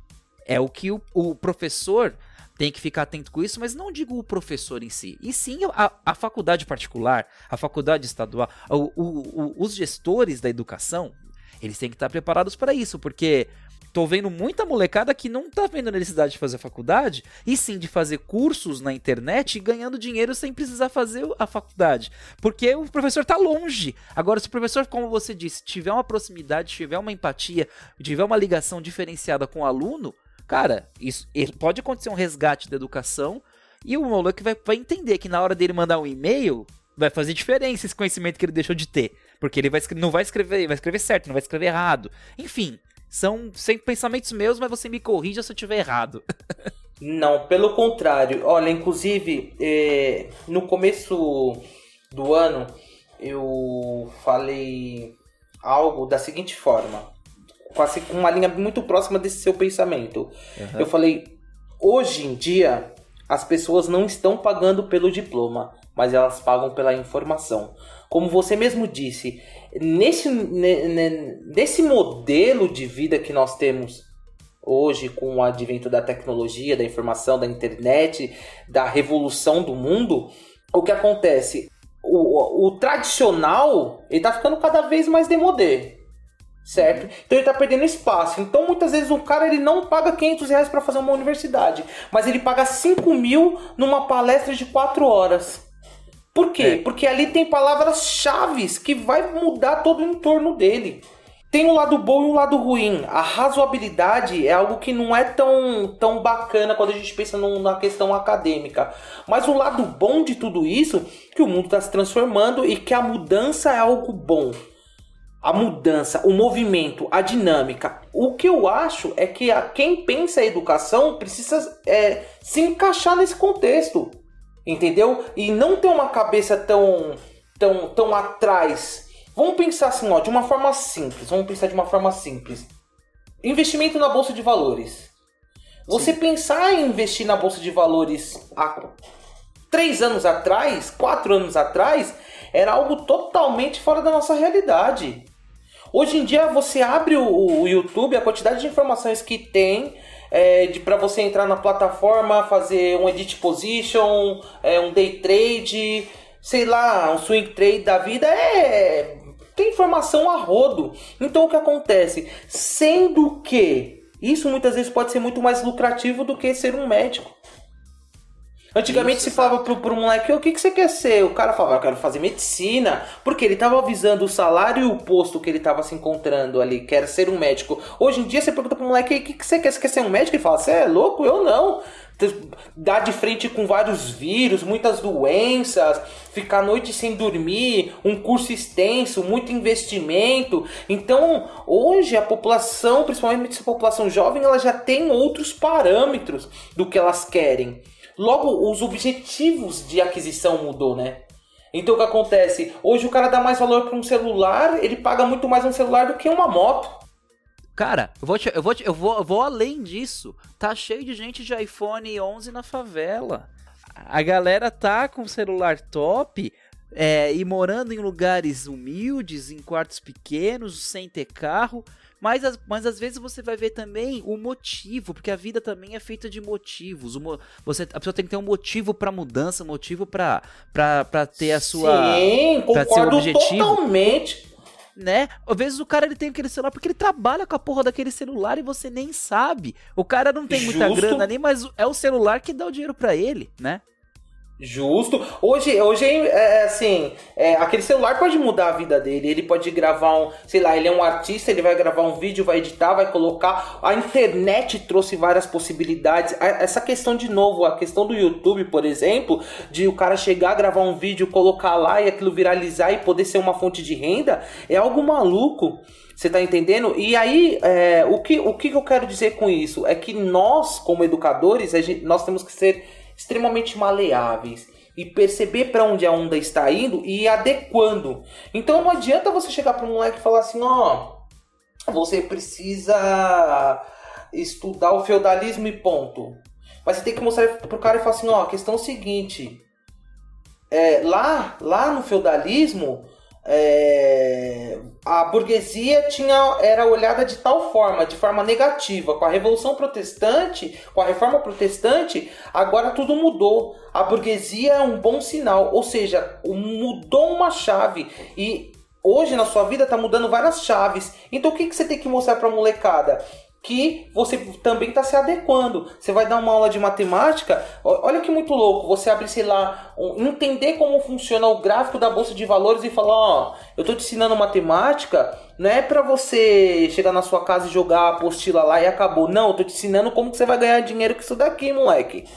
É o que o, o professor tem que ficar atento com isso, mas não digo o professor em si, e sim a, a faculdade particular, a faculdade estadual, o, o, o, os gestores da educação, eles têm que estar preparados para isso, porque tô vendo muita molecada que não tá vendo a necessidade de fazer faculdade, e sim de fazer cursos na internet e ganhando dinheiro sem precisar fazer a faculdade. Porque o professor tá longe. Agora, se o professor, como você disse, tiver uma proximidade, tiver uma empatia, tiver uma ligação diferenciada com o aluno, Cara, isso pode acontecer um resgate da educação e o moleque vai, vai entender que na hora dele mandar um e-mail vai fazer diferença esse conhecimento que ele deixou de ter. Porque ele vai, não vai escrever, vai escrever certo, não vai escrever errado. Enfim, são sempre pensamentos meus, mas você me corrija se eu estiver errado. não, pelo contrário. Olha, inclusive, é, no começo do ano eu falei algo da seguinte forma com uma linha muito próxima desse seu pensamento. Uhum. Eu falei, hoje em dia as pessoas não estão pagando pelo diploma, mas elas pagam pela informação. Como você mesmo disse, nesse, nesse modelo de vida que nós temos hoje, com o advento da tecnologia, da informação, da internet, da revolução do mundo, o que acontece? O, o, o tradicional ele está ficando cada vez mais demodé certo? Então ele tá perdendo espaço. Então muitas vezes o cara ele não paga 500 reais para fazer uma universidade, mas ele paga 5 mil numa palestra de 4 horas. Por quê? É. Porque ali tem palavras-chave que vai mudar todo o entorno dele. Tem um lado bom e um lado ruim. A razoabilidade é algo que não é tão, tão bacana quando a gente pensa num, na questão acadêmica. Mas o lado bom de tudo isso que o mundo está se transformando e que a mudança é algo bom a mudança, o movimento, a dinâmica. O que eu acho é que a, quem pensa a educação precisa é, se encaixar nesse contexto, entendeu? E não ter uma cabeça tão, tão, tão atrás. Vamos pensar assim, ó, de uma forma simples. Vamos pensar de uma forma simples. Investimento na bolsa de valores. Você Sim. pensar em investir na bolsa de valores há três anos atrás, quatro anos atrás, era algo totalmente fora da nossa realidade. Hoje em dia você abre o, o YouTube, a quantidade de informações que tem é, para você entrar na plataforma, fazer um edit position, é, um day trade, sei lá, um swing trade da vida é tem informação a rodo. Então o que acontece? Sendo que isso muitas vezes pode ser muito mais lucrativo do que ser um médico. Antigamente Isso, se falava pro, pro moleque, o que, que você quer ser? O cara falava, eu quero fazer medicina. Porque ele tava avisando o salário e o posto que ele tava se encontrando ali, quer ser um médico. Hoje em dia você pergunta pro moleque, o que, que você quer? Você quer ser um médico? Ele fala, você é louco? Eu não dar de frente com vários vírus, muitas doenças, ficar a noite sem dormir, um curso extenso, muito investimento. Então, hoje a população, principalmente a população jovem, ela já tem outros parâmetros do que elas querem. Logo, os objetivos de aquisição mudou, né? Então o que acontece? Hoje o cara dá mais valor para um celular, ele paga muito mais um celular do que uma moto. Cara, eu vou, te, eu, vou te, eu, vou, eu vou além disso. Tá cheio de gente de iPhone 11 na favela. A galera tá com celular top é, e morando em lugares humildes, em quartos pequenos, sem ter carro. Mas, mas às vezes você vai ver também o motivo, porque a vida também é feita de motivos. Mo, você, a pessoa tem que ter um motivo para mudança, motivo para ter a sua. Sim, concordo totalmente né? Às vezes o cara ele tem aquele celular porque ele trabalha com a porra daquele celular e você nem sabe. O cara não tem Justo. muita grana ali, mas é o celular que dá o dinheiro para ele, né? Justo. Hoje, hoje é, é assim, é, aquele celular pode mudar a vida dele. Ele pode gravar um, sei lá, ele é um artista, ele vai gravar um vídeo, vai editar, vai colocar. A internet trouxe várias possibilidades. Essa questão de novo, a questão do YouTube, por exemplo, de o cara chegar, gravar um vídeo, colocar lá e aquilo viralizar e poder ser uma fonte de renda, é algo maluco. Você tá entendendo? E aí, é, o, que, o que eu quero dizer com isso? É que nós, como educadores, gente, nós temos que ser extremamente maleáveis e perceber para onde a onda está indo e ir adequando. Então não adianta você chegar para um moleque e falar assim, ó, oh, você precisa estudar o feudalismo e ponto. Mas você tem que mostrar pro cara e falar assim, ó, oh, questão é seguinte, é, lá, lá no feudalismo, é, a burguesia tinha, era olhada de tal forma, de forma negativa. Com a Revolução Protestante, com a Reforma Protestante, agora tudo mudou. A burguesia é um bom sinal, ou seja, mudou uma chave. E hoje na sua vida está mudando várias chaves. Então o que, que você tem que mostrar para a molecada? Que você também está se adequando. Você vai dar uma aula de matemática, olha que muito louco, você abre, sei lá, um, entender como funciona o gráfico da bolsa de valores e falar, ó, eu estou te ensinando matemática, não é para você chegar na sua casa e jogar a apostila lá e acabou. Não, eu tô te ensinando como que você vai ganhar dinheiro com isso daqui, moleque.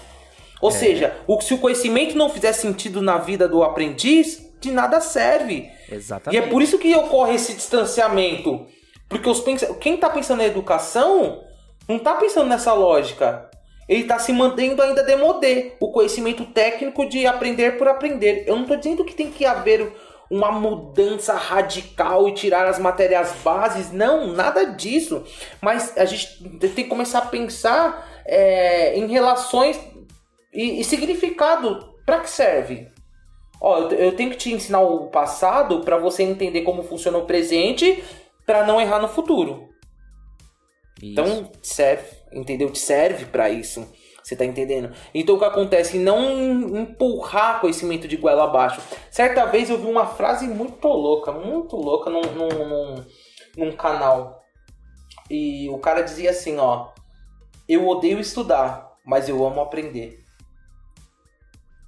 Ou é. seja, o, se o conhecimento não fizer sentido na vida do aprendiz, de nada serve. Exatamente. E é por isso que ocorre esse distanciamento porque os quem está pensando em educação não está pensando nessa lógica. Ele está se mantendo ainda demodé. O conhecimento técnico de aprender por aprender. Eu não estou dizendo que tem que haver uma mudança radical e tirar as matérias bases. Não, nada disso. Mas a gente tem que começar a pensar é, em relações e, e significado. Para que serve? Ó, eu tenho que te ensinar o passado para você entender como funciona o presente para não errar no futuro. Isso. Então, serve, entendeu? Te serve para isso. Você tá entendendo? Então o que acontece? Não empurrar conhecimento de goela abaixo. Certa vez eu vi uma frase muito louca, muito louca num, num, num, canal. E o cara dizia assim, ó. Eu odeio estudar, mas eu amo aprender.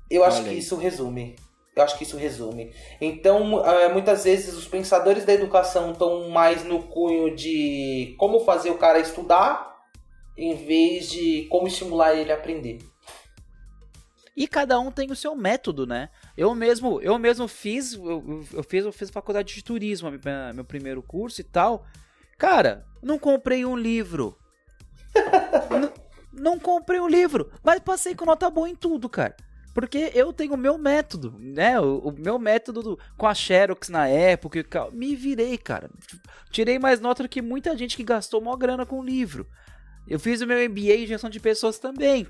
Eu acho Olha que isso resume. Eu acho que isso resume. Então, é, muitas vezes os pensadores da educação estão mais no cunho de como fazer o cara estudar, em vez de como estimular ele a aprender. E cada um tem o seu método, né? Eu mesmo, eu mesmo fiz, eu, eu fiz, eu fiz faculdade de turismo, meu primeiro curso e tal. Cara, não comprei um livro. não, não comprei um livro, mas passei com nota boa em tudo, cara. Porque eu tenho o meu método, né? O, o meu método do, com a Xerox na época. Me virei, cara. Tirei mais nota do que muita gente que gastou maior grana com o livro. Eu fiz o meu MBA em gestão de pessoas também.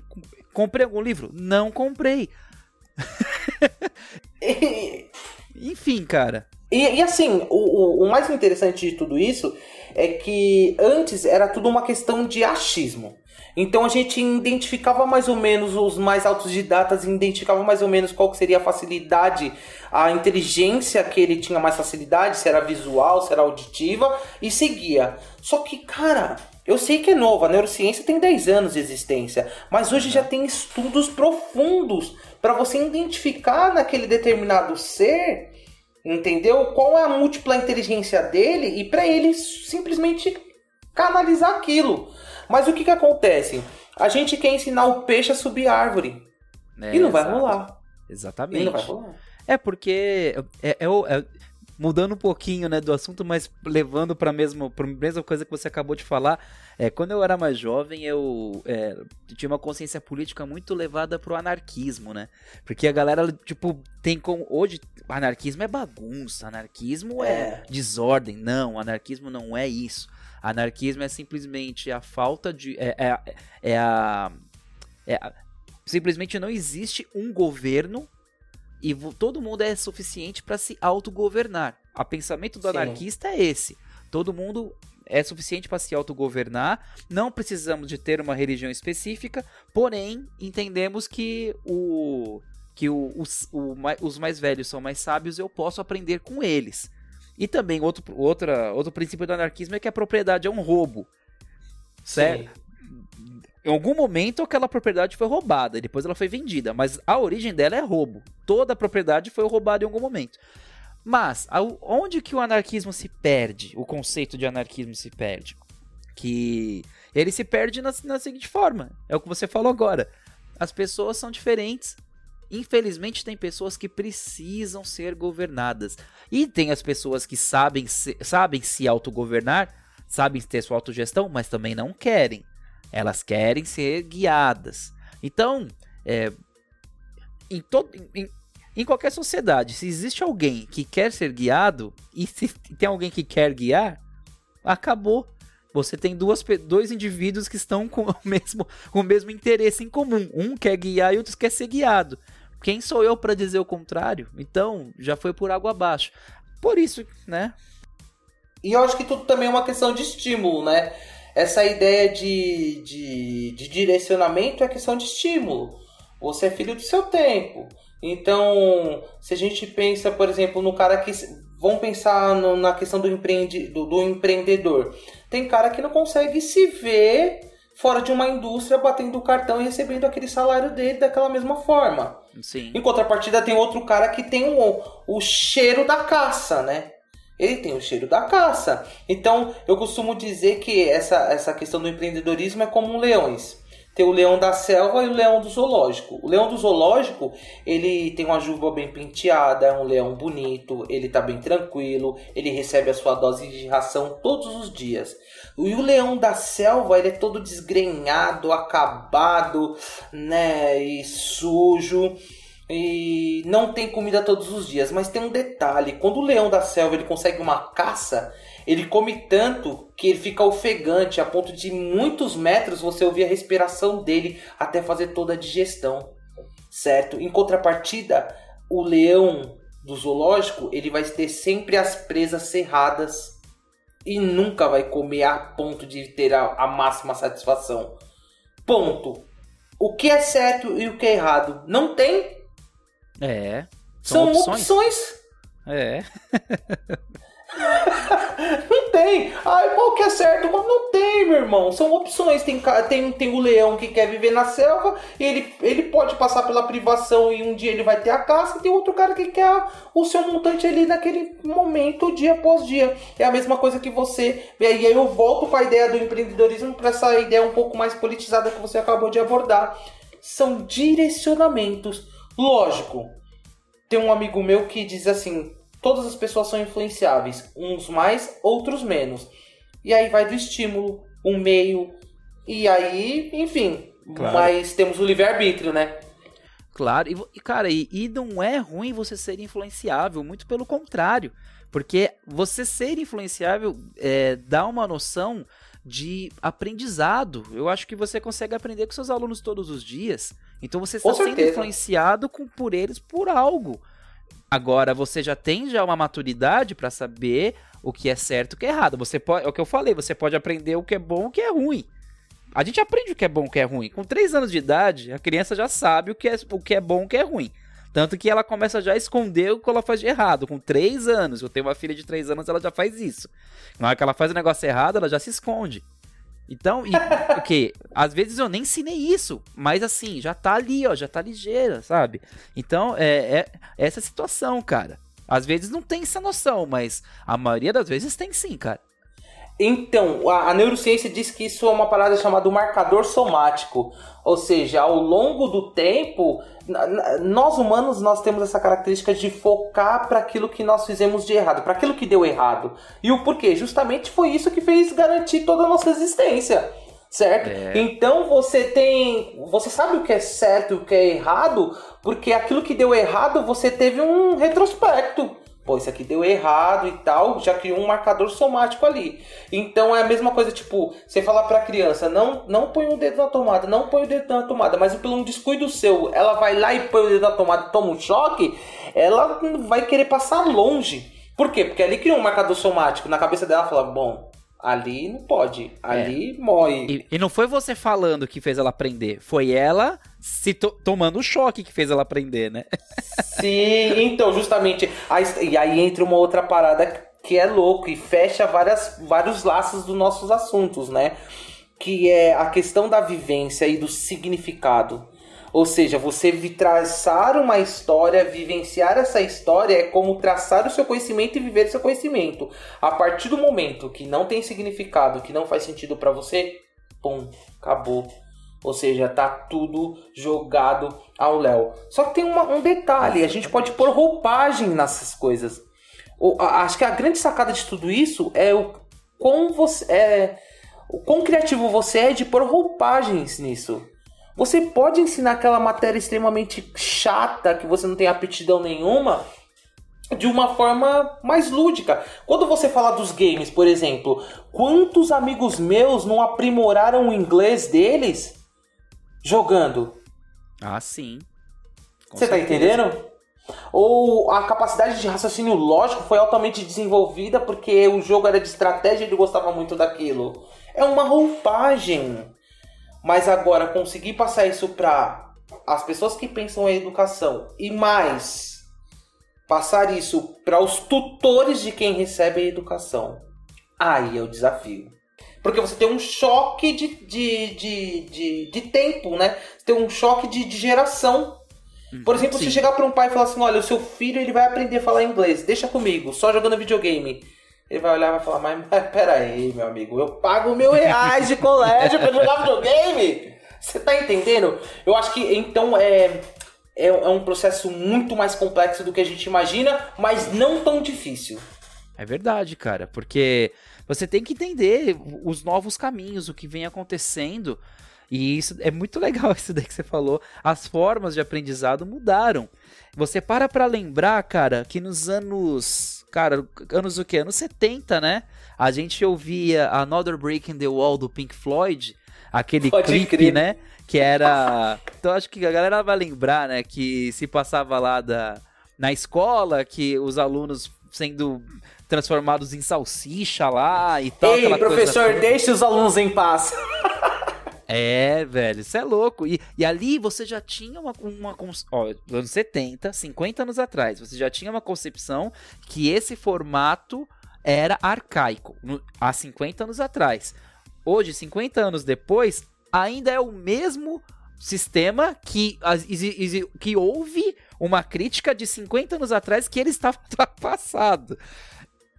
Comprei algum livro? Não comprei. Enfim, cara. E, e assim, o, o, o mais interessante de tudo isso é que antes era tudo uma questão de achismo. Então a gente identificava mais ou menos os mais altos de datas, identificava mais ou menos qual seria a facilidade, a inteligência que ele tinha mais facilidade, se era visual, se era auditiva, e seguia. Só que, cara, eu sei que é novo, a neurociência tem 10 anos de existência, mas hoje já tem estudos profundos para você identificar naquele determinado ser, entendeu? Qual é a múltipla inteligência dele e para ele simplesmente canalizar aquilo. Mas o que que acontece? A gente quer ensinar o peixe a subir árvore. É, e não vai rolar. Exatamente. E não vai rolar. É porque é, é, é, mudando um pouquinho né, do assunto, mas levando para a mesma, mesma coisa que você acabou de falar. É, quando eu era mais jovem, eu é, tinha uma consciência política muito levada pro anarquismo, né? Porque a galera, tipo, tem como. Hoje, anarquismo é bagunça, anarquismo é, é desordem. Não, anarquismo não é isso. Anarquismo é simplesmente a falta de. É, é, é a. É a simplesmente não existe um governo e todo mundo é suficiente para se autogovernar. O pensamento do Sim. anarquista é esse. Todo mundo é suficiente para se autogovernar, não precisamos de ter uma religião específica, porém entendemos que o que o, os, o, os mais velhos são mais sábios, eu posso aprender com eles. E também outro, outra, outro princípio do anarquismo é que a propriedade é um roubo. Certo? Em algum momento aquela propriedade foi roubada, e depois ela foi vendida, mas a origem dela é roubo. Toda a propriedade foi roubada em algum momento. Mas onde que o anarquismo se perde? O conceito de anarquismo se perde? Que ele se perde na, na seguinte forma: é o que você falou agora. As pessoas são diferentes. Infelizmente, tem pessoas que precisam ser governadas. E tem as pessoas que sabem se, sabem se autogovernar, sabem ter sua autogestão, mas também não querem. Elas querem ser guiadas. Então, é, em, todo, em, em qualquer sociedade, se existe alguém que quer ser guiado e se tem alguém que quer guiar, acabou. Você tem duas, dois indivíduos que estão com o, mesmo, com o mesmo interesse em comum. Um quer guiar e outro quer ser guiado. Quem sou eu para dizer o contrário? Então, já foi por água abaixo. Por isso, né? E eu acho que tudo também é uma questão de estímulo, né? essa ideia de, de, de direcionamento é questão de estímulo. Você é filho do seu tempo. Então, se a gente pensa, por exemplo, no cara que. Vamos pensar no, na questão do, empreende, do, do, empreendedor. Tem cara que não consegue se ver fora de uma indústria batendo o cartão e recebendo aquele salário dele daquela mesma forma. Sim. Em contrapartida, tem outro cara que tem o, o cheiro da caça, né? ele tem o cheiro da caça. Então, eu costumo dizer que essa, essa questão do empreendedorismo é como um leões. Tem o leão da selva e o leão do zoológico. O leão do zoológico, ele tem uma juba bem penteada, é um leão bonito, ele tá bem tranquilo, ele recebe a sua dose de ração todos os dias. E o leão da selva, ele é todo desgrenhado, acabado, né, e sujo e não tem comida todos os dias, mas tem um detalhe: quando o leão da selva ele consegue uma caça, ele come tanto que ele fica ofegante a ponto de muitos metros você ouvir a respiração dele até fazer toda a digestão, certo? Em contrapartida, o leão do zoológico ele vai ter sempre as presas cerradas e nunca vai comer a ponto de ter a, a máxima satisfação. Ponto. O que é certo e o que é errado? Não tem é. São, são opções. opções. É. não tem. Ah, qual que é certo? Não tem, meu irmão. São opções. Tem, tem, tem o leão que quer viver na selva. Ele, ele pode passar pela privação e um dia ele vai ter a caça. E tem outro cara que quer o seu montante ali naquele momento, dia após dia. É a mesma coisa que você. E aí eu volto para a ideia do empreendedorismo, para essa ideia um pouco mais politizada que você acabou de abordar. São direcionamentos Lógico, tem um amigo meu que diz assim: todas as pessoas são influenciáveis, uns mais, outros menos. E aí vai do estímulo, o meio, e aí, enfim. Claro. Mas temos o livre-arbítrio, né? Claro, e, cara, e, e não é ruim você ser influenciável, muito pelo contrário. Porque você ser influenciável é, dá uma noção de aprendizado. Eu acho que você consegue aprender com seus alunos todos os dias. Então você está sendo influenciado com, por eles por algo. Agora você já tem já uma maturidade para saber o que é certo e o que é errado. Você pode, é o que eu falei, você pode aprender o que é bom e o que é ruim. a gente aprende o que é bom e o que é ruim. Com 3 anos de idade, a criança já sabe o que é, o que é bom e o que é ruim. Tanto que ela começa já a esconder o que ela faz de errado. Com 3 anos, eu tenho uma filha de 3 anos, ela já faz isso. Na hora que ela faz o negócio errado, ela já se esconde. Então, e, o que? Às vezes eu nem ensinei isso, mas assim, já tá ali, ó, já tá ligeira, sabe? Então, é, é essa situação, cara. Às vezes não tem essa noção, mas a maioria das vezes tem sim, cara. Então, a, a, neurociência diz que isso é uma parada chamada marcador somático. Ou seja, ao longo do tempo, nós humanos nós temos essa característica de focar para aquilo que nós fizemos de errado, para aquilo que deu errado. E o porquê? Justamente foi isso que fez garantir toda a nossa existência. Certo? É. Então você tem. Você sabe o que é certo e o que é errado, porque aquilo que deu errado você teve um retrospecto pô, isso aqui deu errado e tal, já criou um marcador somático ali. Então é a mesma coisa, tipo, você falar pra criança, não, não põe o dedo na tomada, não põe o dedo na tomada, mas pelo um descuido seu, ela vai lá e põe o dedo na tomada e toma um choque, ela vai querer passar longe. Por quê? Porque ali criou um marcador somático. Na cabeça dela, fala, bom, ali não pode, ali é. morre. E, e, não foi você falando que fez ela aprender, foi ela se to tomando o choque que fez ela aprender, né? Sim, então, justamente. e aí entra uma outra parada que é louco e fecha várias, vários laços dos nossos assuntos, né? Que é a questão da vivência e do significado. Ou seja, você traçar uma história, vivenciar essa história é como traçar o seu conhecimento e viver o seu conhecimento. A partir do momento que não tem significado, que não faz sentido para você, pum, acabou. Ou seja, tá tudo jogado ao léu. Só que tem uma, um detalhe: a gente pode pôr roupagem nessas coisas. O, a, acho que a grande sacada de tudo isso é o quão você é, o quão criativo você é de pôr roupagens nisso. Você pode ensinar aquela matéria extremamente chata que você não tem aptidão nenhuma de uma forma mais lúdica. Quando você fala dos games, por exemplo, quantos amigos meus não aprimoraram o inglês deles jogando. Ah, sim. Você tá entendendo? Ou a capacidade de raciocínio lógico foi altamente desenvolvida porque o jogo era de estratégia e ele gostava muito daquilo. É uma roupagem. Mas agora conseguir passar isso para as pessoas que pensam em educação e mais passar isso para os tutores de quem recebe a educação. Aí é o desafio. Porque você tem um choque de, de, de, de, de tempo, né? Você tem um choque de, de geração. Por exemplo, Sim. se chegar para um pai e falar assim: olha, o seu filho ele vai aprender a falar inglês, deixa comigo, só jogando videogame. Ele vai olhar e vai falar: mas, mas peraí, meu amigo, eu pago mil reais de colégio para jogar videogame. Você tá entendendo? Eu acho que então é, é, é um processo muito mais complexo do que a gente imagina, mas não tão difícil. É verdade, cara, porque você tem que entender os novos caminhos, o que vem acontecendo. E isso é muito legal isso daí que você falou. As formas de aprendizado mudaram. Você para para lembrar, cara, que nos anos, cara, anos o que? Anos 70, né? A gente ouvia Another Break in the Wall do Pink Floyd, aquele Pode clipe, crer. né? Que era, então acho que a galera vai lembrar, né, que se passava lá da na escola, que os alunos sendo transformados em salsicha lá e tal. Ei, professor, deixe os alunos em paz. É, velho, isso é louco. E, e ali você já tinha uma, uma ó, anos 70, 50 anos atrás, você já tinha uma concepção que esse formato era arcaico, no, há 50 anos atrás. Hoje, 50 anos depois, ainda é o mesmo sistema que, que houve uma crítica de 50 anos atrás que ele estava ultrapassado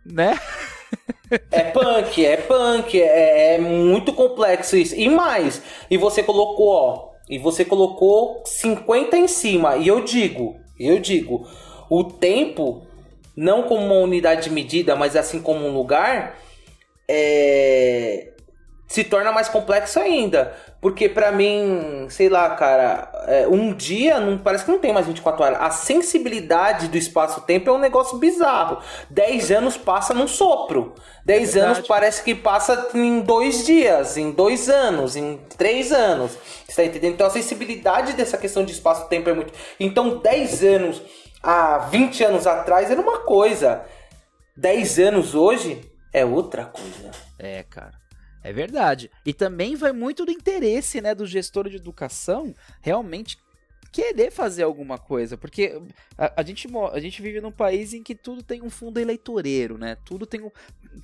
né? É punk, é punk, é, é, muito complexo isso. E mais, e você colocou, ó, e você colocou 50 em cima. E eu digo, eu digo, o tempo, não como uma unidade de medida, mas assim como um lugar, é, se torna mais complexo ainda. Porque para mim, sei lá, cara, é, um dia não parece que não tem mais 24 horas. A sensibilidade do espaço-tempo é um negócio bizarro. 10 anos passa num sopro. 10 é anos parece que passa em dois dias, em dois anos, em três anos. Você tá entendendo? Então a sensibilidade dessa questão de espaço-tempo é muito. Então 10 anos há 20 anos atrás era uma coisa. 10 anos hoje é outra coisa. É, cara. É verdade. E também vai muito do interesse, né, do gestor de educação realmente querer fazer alguma coisa, porque a, a, gente, a gente vive num país em que tudo tem um fundo eleitoreiro, né? Tudo tem um,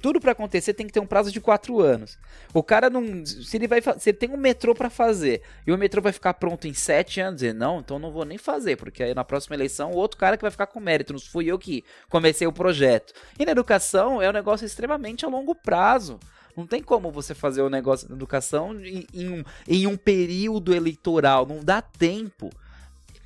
tudo para acontecer tem que ter um prazo de quatro anos. O cara não, se ele vai, se ele tem um metrô para fazer e o metrô vai ficar pronto em sete anos, ele, não, então não vou nem fazer, porque aí na próxima eleição o outro cara que vai ficar com mérito, não fui eu que comecei o projeto. E na educação é um negócio extremamente a longo prazo. Não tem como você fazer o negócio da educação em, em, um, em um período eleitoral. Não dá tempo.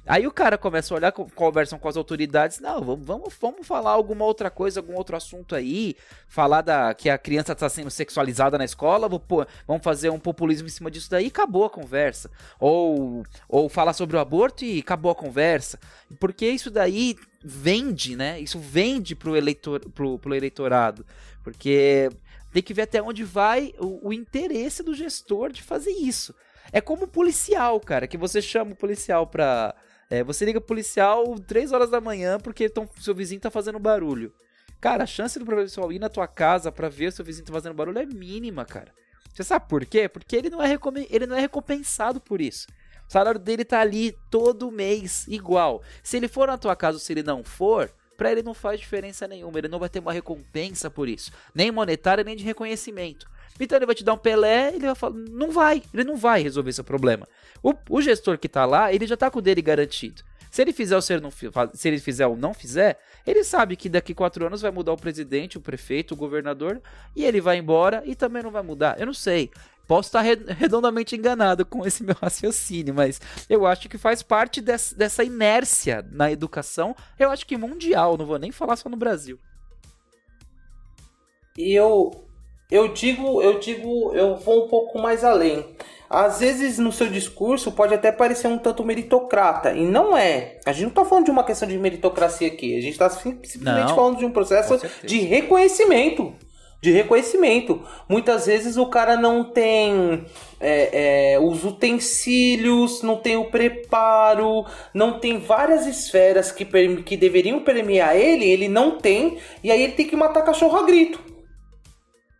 Aí o cara começa a olhar, conversam com as autoridades, não, vamos, vamos, vamos falar alguma outra coisa, algum outro assunto aí, falar da que a criança está sendo sexualizada na escola, vamos fazer um populismo em cima disso daí, acabou a conversa. Ou, ou falar sobre o aborto e acabou a conversa. Porque isso daí vende, né? Isso vende pro, eleitor, pro, pro eleitorado. Porque tem que ver até onde vai o, o interesse do gestor de fazer isso. É como policial, cara, que você chama o policial pra é, você liga policial 3 horas da manhã porque tão, seu vizinho tá fazendo barulho. Cara, a chance do policial ir na tua casa para ver seu vizinho tá fazendo barulho é mínima, cara. Você sabe por quê? Porque ele não é, ele não é recompensado por isso. O salário dele tá ali todo mês, igual. Se ele for na tua casa ou se ele não for, para ele não faz diferença nenhuma. Ele não vai ter uma recompensa por isso. Nem monetária, nem de reconhecimento. Então ele vai te dar um Pelé, ele vai falar, não vai, ele não vai resolver seu problema. O, o gestor que tá lá, ele já tá com o dele garantido. Se ele fizer ou se ele, não, se ele fizer ou não fizer, ele sabe que daqui quatro anos vai mudar o presidente, o prefeito, o governador, e ele vai embora e também não vai mudar. Eu não sei. Posso estar redondamente enganado com esse meu raciocínio, mas eu acho que faz parte dessa, dessa inércia na educação. Eu acho que mundial, não vou nem falar só no Brasil. E eu, eu digo, eu digo, eu vou um pouco mais além. Às vezes no seu discurso pode até parecer um tanto meritocrata, e não é. A gente não está falando de uma questão de meritocracia aqui, a gente está simplesmente não, falando de um processo de reconhecimento. De reconhecimento. Muitas vezes o cara não tem é, é, os utensílios, não tem o preparo, não tem várias esferas que, que deveriam premiar ele, ele não tem, e aí ele tem que matar cachorro a grito.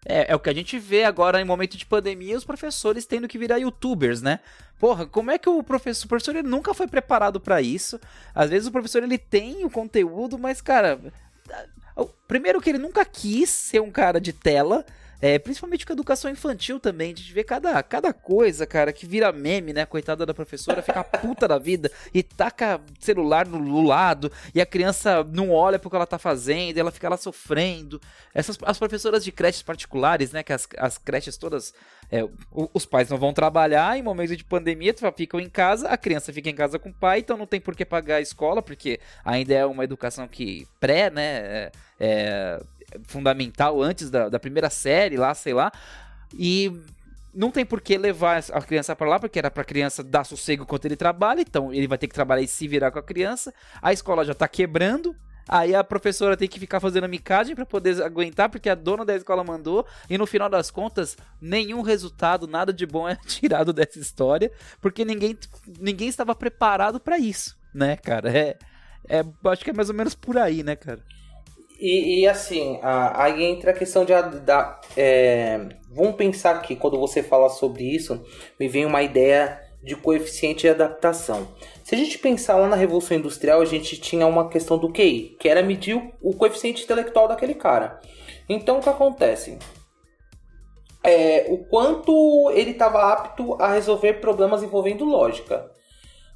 É, é o que a gente vê agora em momento de pandemia, os professores tendo que virar youtubers, né? Porra, como é que o professor, o professor ele nunca foi preparado para isso? Às vezes o professor ele tem o conteúdo, mas cara, primeiro que ele nunca quis ser um cara de tela, é, principalmente com a educação infantil também. Gente vê cada, cada coisa, cara, que vira meme, né? Coitada da professora, fica puta da vida e taca celular no lado e a criança não olha pro que ela tá fazendo, ela fica lá sofrendo. Essas as professoras de creches particulares, né? Que as, as creches todas. É, os pais não vão trabalhar em momentos de pandemia, ficam em casa, a criança fica em casa com o pai, então não tem por que pagar a escola, porque ainda é uma educação que pré, né? É, é, fundamental antes da, da primeira série lá, sei lá. E não tem por que levar a criança para lá, porque era para criança dar sossego enquanto ele trabalha, então ele vai ter que trabalhar e se virar com a criança. A escola já tá quebrando, aí a professora tem que ficar fazendo micagem para poder aguentar, porque a dona da escola mandou, e no final das contas, nenhum resultado, nada de bom é tirado dessa história, porque ninguém, ninguém estava preparado para isso, né, cara? É, é, acho que é mais ou menos por aí, né, cara? E, e assim, a, aí entra a questão de. Da, é, vamos pensar aqui, quando você fala sobre isso, me vem uma ideia de coeficiente de adaptação. Se a gente pensar lá na Revolução Industrial, a gente tinha uma questão do QI, que era medir o, o coeficiente intelectual daquele cara. Então o que acontece? É, o quanto ele estava apto a resolver problemas envolvendo lógica.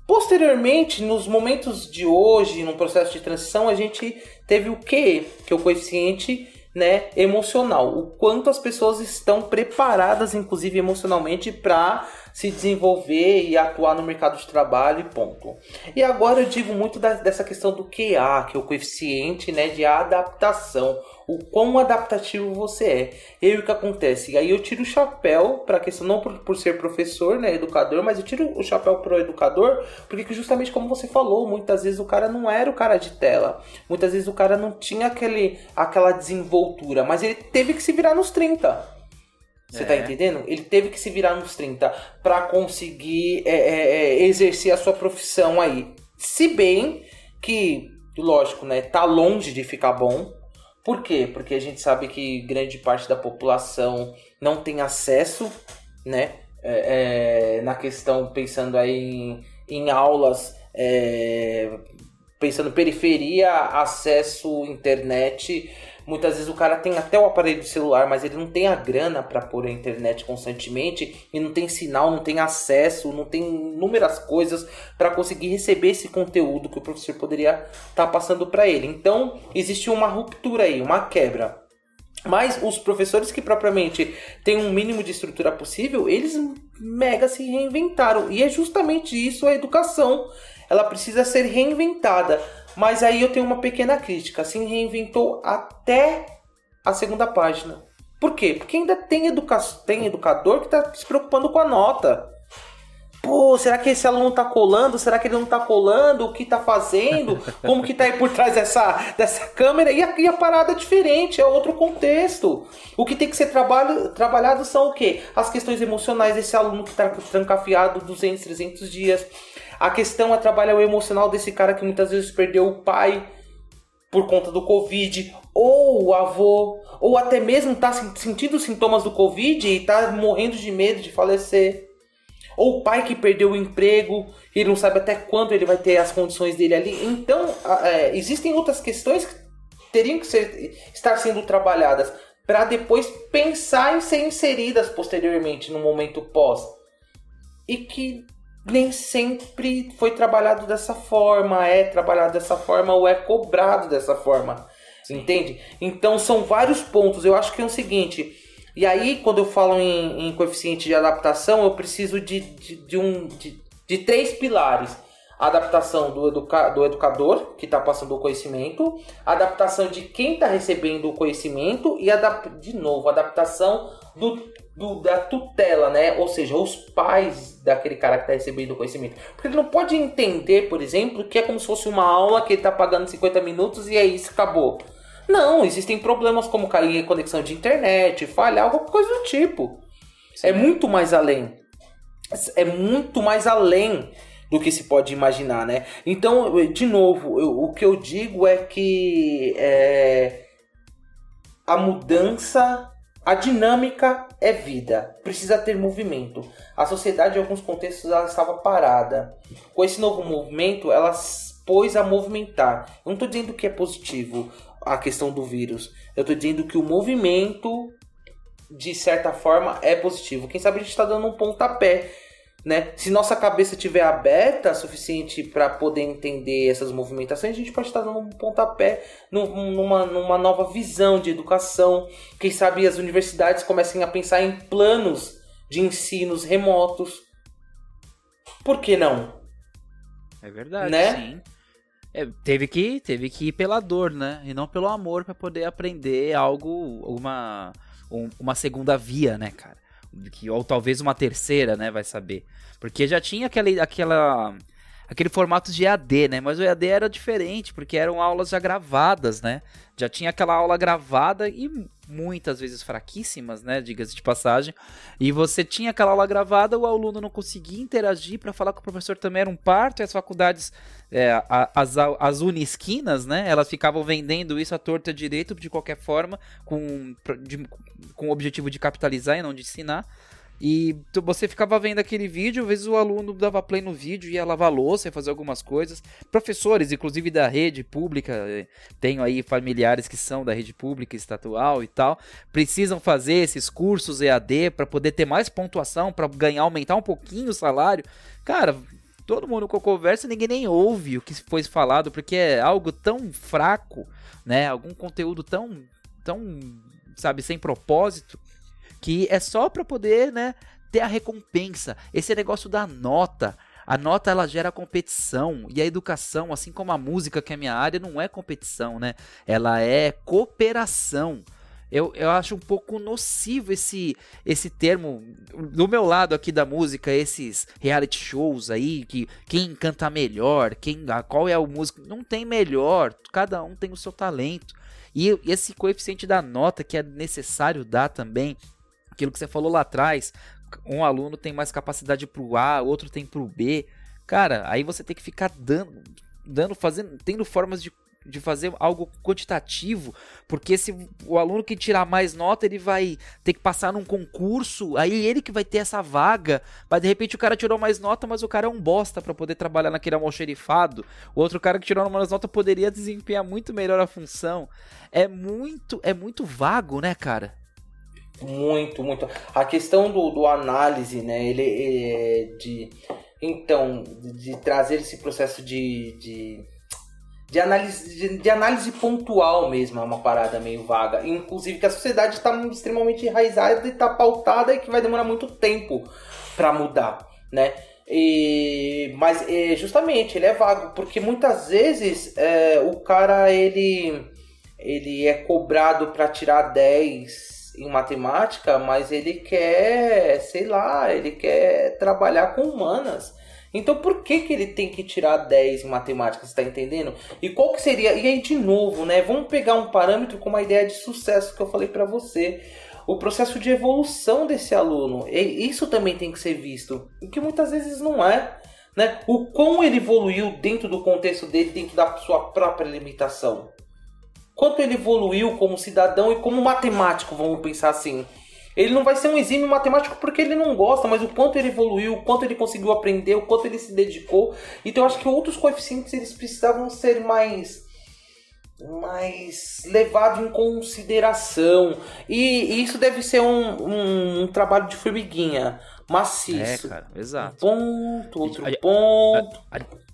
Posteriormente, nos momentos de hoje, no processo de transição, a gente teve o QE, que é o coeficiente né, emocional. O quanto as pessoas estão preparadas, inclusive emocionalmente, para se desenvolver e atuar no mercado de trabalho e ponto. E agora eu digo muito da, dessa questão do QA, que é o coeficiente né, de adaptação o quão adaptativo você é. E aí o que acontece? E aí eu tiro o chapéu para a questão, não por, por, ser professor, né, educador, mas eu tiro o chapéu pro educador, porque justamente como você falou, muitas vezes o cara não era o cara de tela. Muitas vezes o cara não tinha aquele, aquela desenvoltura, mas ele teve que se virar nos 30. Você tá é. tá entendendo? Ele teve que se virar nos 30 para conseguir é, é, é, exercer a sua profissão aí. Se bem que, lógico, né, tá longe de ficar bom, Por quê? Porque a gente sabe que grande parte da população não tem acesso, né? É, é, na questão, pensando aí em, em aulas, é, pensando periferia, acesso internet Muitas vezes o cara tem até o aparelho celular, mas ele não tem a grana para pôr a internet constantemente e não tem sinal, não tem acesso, não tem inúmeras coisas para conseguir receber esse conteúdo que o professor poderia estar tá passando para ele. Então, existe uma ruptura aí, uma quebra. Mas os professores que propriamente têm um mínimo de estrutura possível, eles mega se reinventaram. E é justamente isso a educação. Ela precisa ser reinventada. Mas aí eu tenho uma pequena crítica. Se reinventou até a segunda página. Por quê? Porque ainda tem, educa tem educador que está se preocupando com a nota. Pô, será que esse aluno tá colando? Será que ele não tá colando? O que tá fazendo? Como que tá aí por trás dessa, dessa câmera? E a, e a parada é diferente, é outro contexto. O que tem que ser trabalho, trabalhado são o quê? As questões emocionais desse aluno que tá trancafiado 200, 300 dias a questão é trabalhar o emocional desse cara que muitas vezes perdeu o pai por conta do Covid, ou o avô, ou até mesmo está sentindo sintomas do Covid e está morrendo de medo de falecer. Ou o pai que perdeu o emprego e não sabe até quando ele vai ter as condições dele ali. Então, é, existem outras questões que teriam que ser, estar sendo trabalhadas para depois pensar em ser inseridas posteriormente no momento pós. E que nem sempre foi trabalhado dessa forma, é trabalhado dessa forma ou é cobrado dessa forma. Sim. Entende? Então são vários pontos. Eu acho que é o seguinte. E aí, quando eu falo em, em coeficiente de adaptação, eu preciso de, de, de um, de, de, três pilares. A adaptação do, educa, do educador, que está passando o conhecimento, a adaptação de quem está recebendo o conhecimento e, de novo, a adaptação do do, da tutela, né? Ou seja, os pais daquele cara que está recebendo o conhecimento. Porque ele não pode entender, por exemplo, que é como se fosse uma aula que ele está pagando 50 minutos e é isso, acabou. Não, existem problemas como cair em conexão de internet, falhar, alguma coisa do tipo. Sim. É muito mais além. É muito mais além do que se pode imaginar, né? Então, de novo, eu, o que eu digo é que é, a mudança a dinâmica é vida, precisa ter movimento. A sociedade, em alguns contextos, ela estava parada. Com esse novo movimento, ela pôs a movimentar. Eu não estou dizendo que é positivo a questão do vírus. Eu estou dizendo que o movimento, de certa forma, é positivo. Quem sabe a gente está dando um pontapé né? Se nossa cabeça estiver aberta o suficiente para poder entender essas movimentações, a gente pode estar dando um pontapé numa, numa nova visão de educação. Quem sabe as universidades comecem a pensar em planos de ensinos remotos. Por que não? É verdade, né? sim. É, teve que teve que ir pela dor, né? E não pelo amor para poder aprender algo, uma, uma segunda via, né, cara? Que ou talvez uma terceira, né, vai saber. Porque já tinha aquela, aquela aquele formato de EAD, né? Mas o EAD era diferente, porque eram aulas já gravadas, né? Já tinha aquela aula gravada e muitas vezes fraquíssimas, né? Diga-se de passagem. E você tinha aquela aula gravada, o aluno não conseguia interagir para falar com o professor também era um parto, e as faculdades, é, as, as unisquinas, né? Elas ficavam vendendo isso à torta direito de qualquer forma, com, de, com o objetivo de capitalizar e não de ensinar. E você ficava vendo aquele vídeo, às vezes o aluno dava play no vídeo, ia lavar louça, ia fazer algumas coisas. Professores, inclusive da rede pública, eh, tenho aí familiares que são da rede pública estatual e tal, precisam fazer esses cursos EAD para poder ter mais pontuação, para ganhar, aumentar um pouquinho o salário. Cara, todo mundo com conversa, ninguém nem ouve o que foi falado, porque é algo tão fraco, né? Algum conteúdo tão, tão, sabe, sem propósito que é só para poder, né, ter a recompensa. Esse negócio da nota. A nota ela gera competição e a educação, assim como a música, que é minha área, não é competição, né? Ela é cooperação. Eu, eu acho um pouco nocivo esse esse termo do meu lado aqui da música, esses reality shows aí que quem canta melhor, quem qual é o músico, não tem melhor, cada um tem o seu talento. E esse coeficiente da nota que é necessário dar também Aquilo que você falou lá atrás, um aluno tem mais capacidade pro A, outro tem pro B. Cara, aí você tem que ficar dando, dando fazendo, tendo formas de de fazer algo quantitativo, porque se o aluno que tirar mais nota, ele vai ter que passar num concurso, aí ele que vai ter essa vaga, mas de repente o cara tirou mais nota, mas o cara é um bosta para poder trabalhar naquele almoxerifado. O outro cara que tirou mais nota poderia desempenhar muito melhor a função. É muito, é muito vago, né, cara? Muito, muito. A questão do, do análise, né? Ele é de. Então, de, trazer esse processo de, de de análise, de, de, análise pontual mesmo, é uma parada meio vaga. Inclusive que a sociedade está extremamente enraizada e está pautada e que vai demorar muito tempo para mudar, né? E, mas é, justamente ele é vago porque muitas vezes é, o cara ele ele é cobrado para tirar 10 em matemática, mas ele quer, sei lá, ele quer trabalhar com humanas. Então por que, que ele tem que tirar 10 em matemática, você está entendendo? E qual que seria, e aí de novo, né, vamos pegar um parâmetro com uma ideia de sucesso que eu falei para você. O processo de evolução desse aluno, isso também tem que ser visto, o que muitas vezes não é. Né? O quão ele evoluiu dentro do contexto dele, dentro da sua própria limitação. Quanto ele evoluiu como cidadão e como matemático, vamos pensar assim. Ele não vai ser um exímio matemático porque ele não gosta, mas o quanto ele evoluiu, o quanto ele conseguiu aprender, o quanto ele se dedicou. Então eu acho que outros coeficientes eles precisavam ser mais mais levado em consideração. E, isso deve ser um, um, um, trabalho de formiguinha maciço. É, cara, exato. ponto, outro a, ponto. A, a,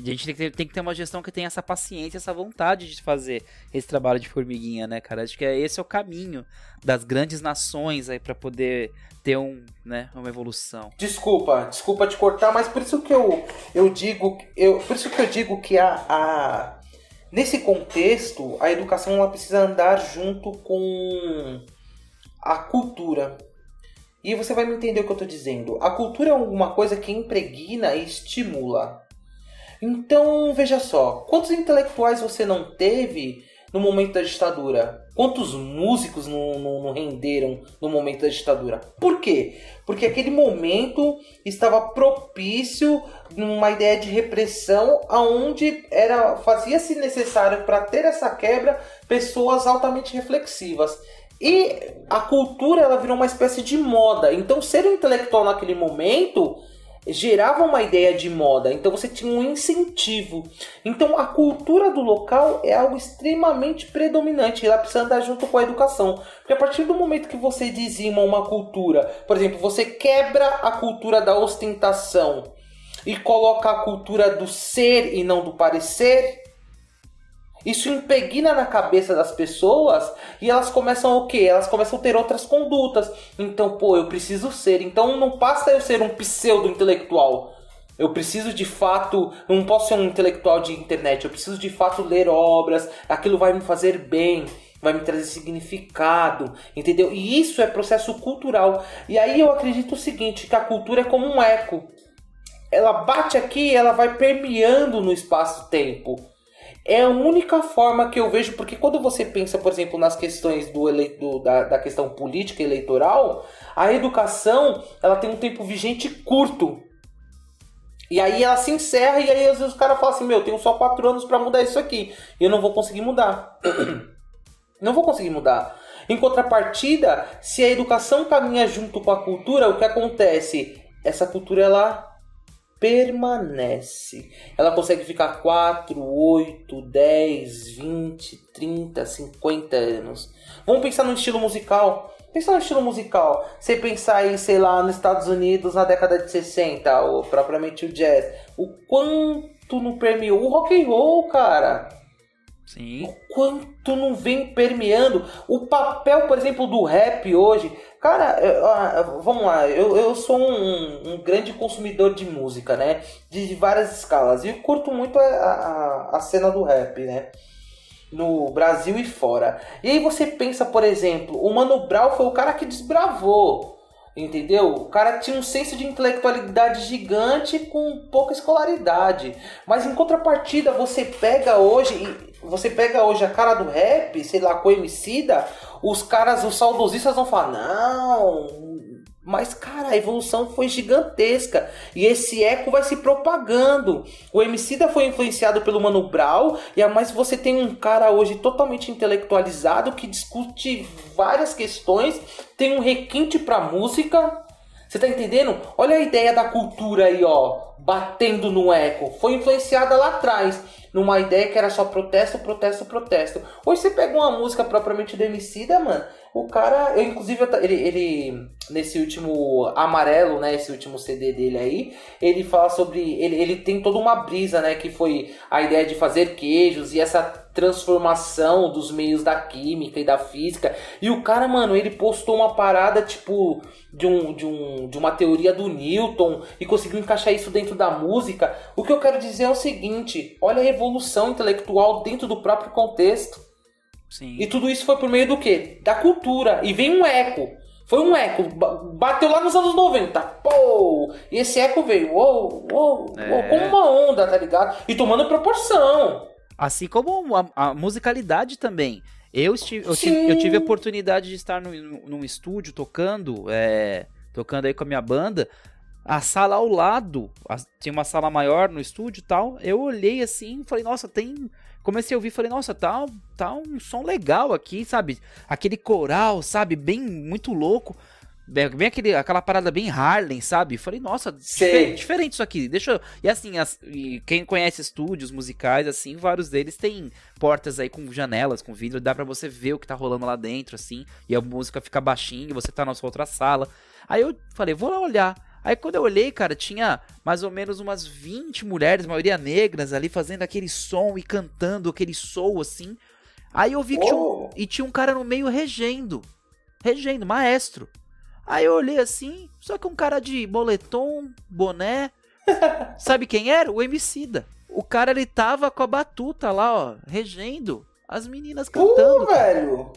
a gente tem que, ter, tem que ter uma gestão que tenha essa paciência, essa vontade de fazer esse trabalho de formiguinha, né, cara? Acho que é, esse é o caminho das grandes nações aí para poder ter um, né, uma evolução. Desculpa, desculpa te cortar, mas por isso que eu, eu digo, eu, por isso que eu digo que a, a nesse contexto a educação ela precisa andar junto com a cultura. E você vai me entender o que eu estou dizendo. A cultura é alguma coisa que impregna e estimula. Então, veja só, quantos intelectuais você não teve no momento da ditadura? Quantos músicos não, não, não, renderam no momento da ditadura? Por quê? Porque aquele momento estava propício numa ideia de repressão aonde era fazia-se necessário para ter essa quebra pessoas altamente reflexivas. E a cultura ela virou uma espécie de moda. Então ser um intelectual naquele momento gerava uma ideia de moda, então você tinha um incentivo. Então a cultura do local é algo extremamente predominante, ela precisa andar junto com a educação. Porque a partir do momento que você dizima uma cultura, por exemplo, você quebra a cultura da ostentação e coloca a cultura do ser e não do parecer, isso impregna na cabeça das pessoas e elas começam o quê? Elas começam a ter outras condutas. Então, pô, eu preciso ser. Então não basta eu ser um pseudo intelectual. Eu preciso de fato, não posso ser um intelectual de internet, eu preciso de fato ler obras, aquilo vai me fazer bem, vai me trazer significado, entendeu? E isso é processo cultural. E aí eu acredito o seguinte, que a cultura é como um eco. Ela bate aqui, ela vai permeando no espaço-tempo. É a única forma que eu vejo, porque quando você pensa, por exemplo, nas questões do, do da, da questão política eleitoral, a educação ela tem um tempo vigente curto. E aí ela se encerra e aí às vezes o cara fala assim, meu, eu tenho só quatro anos para mudar isso aqui. E eu não vou conseguir mudar. não vou conseguir mudar. Em contrapartida, se a educação caminha junto com a cultura, o que acontece? Essa cultura ela permanece. Ela consegue ficar 4, 8, 10, 20, 30, 50 anos. Vamos pensar no estilo musical. Pensar no estilo musical. Você pensar aí, sei lá, nos Estados Unidos na década de 60, ou propriamente o jazz. O quanto não permeou o rock and roll, cara. Sim. O quanto não vem permeando. O papel, por exemplo, do rap hoje. Cara, eu, vamos lá, eu, eu sou um, um, grande consumidor de música, né? De, de várias escalas. E eu curto muito a, a, a, cena do rap, né? No Brasil e fora. E aí você pensa, por exemplo, o Mano Brown foi o cara que desbravou. Entendeu? O cara tinha um senso de intelectualidade gigante com pouca escolaridade. Mas em contrapartida, você pega hoje você pega hoje a cara do rap, sei lá, com o Emicida, os caras, os saudosistas vão falar, não, Mas, cara, a evolução foi gigantesca. E esse eco vai se propagando. O Emicida foi influenciado pelo Mano Brown. E mas você tem um cara hoje totalmente intelectualizado que discute várias questões. Tem um requinte pra música. Você tá entendendo? Olha a ideia da cultura aí, ó. Batendo no eco. Foi influenciada lá atrás numa ideia que era só protesto, protesto, protesto. Hoje você pega uma música propriamente do mano, o cara, eu inclusive ele, ele nesse último amarelo, né, esse último CD dele aí, ele fala sobre ele, ele tem toda uma brisa, né, que foi a ideia de fazer queijos e essa transformação dos meios da química e da física. E o cara, mano, ele postou uma parada tipo de um de um de uma teoria do Newton e conseguiu encaixar isso dentro da música. O que eu quero dizer é o seguinte, olha a evolução intelectual dentro do próprio contexto. Sim. E tudo isso foi por meio do quê? Da cultura. E vem um eco. Foi um eco. Bateu lá nos anos 90. Pô! E esse eco veio. Uou, uou, é. uou, como uma onda, tá ligado? E tomando proporção. Assim como a, a musicalidade também. Eu, estive, eu, tive, eu tive a oportunidade de estar no, num estúdio tocando, é, tocando aí com a minha banda. A sala ao lado, a, tinha uma sala maior no estúdio e tal. Eu olhei assim e falei, nossa, tem comecei a ouvir, falei, nossa, tá, tá um som legal aqui, sabe? Aquele coral, sabe? Bem, muito louco. Bem aquele, aquela parada bem Harlem, sabe? Falei, nossa, diferente, diferente isso aqui. Deixa eu... E assim, as, e quem conhece estúdios musicais, assim, vários deles têm portas aí com janelas, com vidro, dá para você ver o que tá rolando lá dentro, assim, e a música fica baixinha, você tá na sua outra sala. Aí eu falei, vou lá olhar. Aí quando eu olhei, cara, tinha mais ou menos umas 20 mulheres, maioria negras, ali fazendo aquele som e cantando aquele soul assim. Aí eu vi que oh. tinha um, e tinha um cara no meio regendo. Regendo, maestro. Aí eu olhei assim, só que um cara de moletom, boné. Sabe quem era? O Emicida. O cara ele tava com a batuta lá, ó, regendo. As meninas cantando. Uh, velho!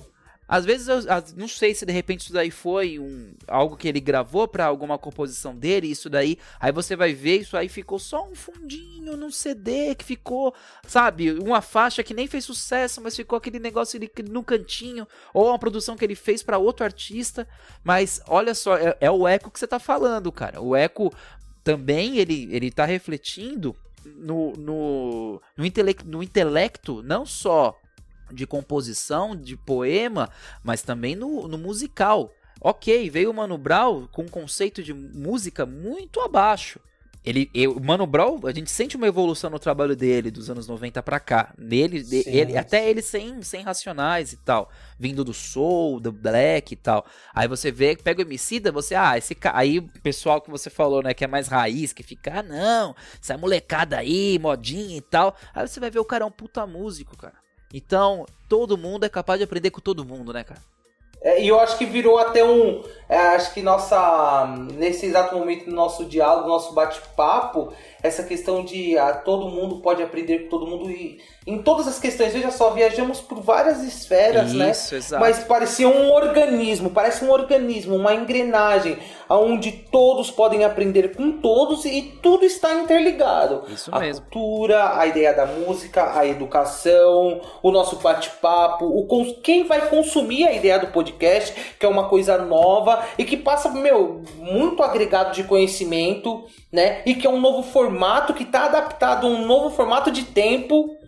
Às vezes, eu, não sei se de repente isso daí foi um, algo que ele gravou para alguma composição dele, isso daí. Aí você vai ver, isso aí ficou só um fundinho num CD que ficou, sabe, uma faixa que nem fez sucesso, mas ficou aquele negócio ali no cantinho, ou uma produção que ele fez para outro artista. Mas olha só, é, é, o eco que você tá falando, cara. O eco também ele, ele tá refletindo no, no, no, no intelecto, não só de composição, de poema, mas também no, no musical. Ok, veio o Mano Brown com um conceito de música muito abaixo. Ele, eu, Mano Brown, a gente sente uma evolução no trabalho dele dos anos 90 para cá. Nele, sim, ele, sim. até ele sem, sem racionais e tal, vindo do soul, do black e tal. Aí você vê, pega o Emicida, você, ah, esse aí o pessoal que você falou, né, que é mais raiz, que fica, ah, não, essa molecada aí, modinha e tal. Aí você vai ver o cara é um puta músico, cara. Então, todo mundo é capaz de aprender com todo mundo, né, cara? É, e eu acho que virou até um. É, acho que nossa. Nesse exato momento do nosso diálogo, nosso bate-papo, essa questão de ah, todo mundo pode aprender com todo mundo e em todas as questões, veja só, viajamos por várias esferas, né? Isso, né? Exato. Mas parecia um organismo, parece um organismo, uma engrenagem, onde todos podem aprender com todos e tudo está interligado. Isso a mesmo. cultura, a ideia da música, a educação, o nosso bate-papo, o quem vai consumir a ideia do podcast, que é uma coisa nova e que passa, meu, muito agregado de conhecimento, né? E que é um novo formato que está adaptado a um novo formato de tempo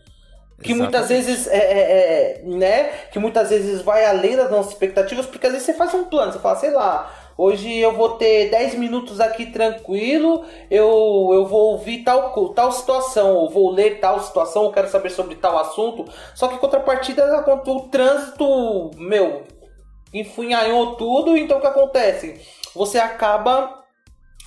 que Exatamente. muitas vezes é, é, é, né? Que muitas vezes vai além das nossas expectativas porque às vezes você faz um plano você fala sei lá hoje eu vou ter 10 minutos aqui tranquilo eu, eu vou ouvir tal tal situação ou vou ler tal situação eu quero saber sobre tal assunto. Só que contrapartida o trânsito meu enfunhanhou tudo então o que acontece? Você acaba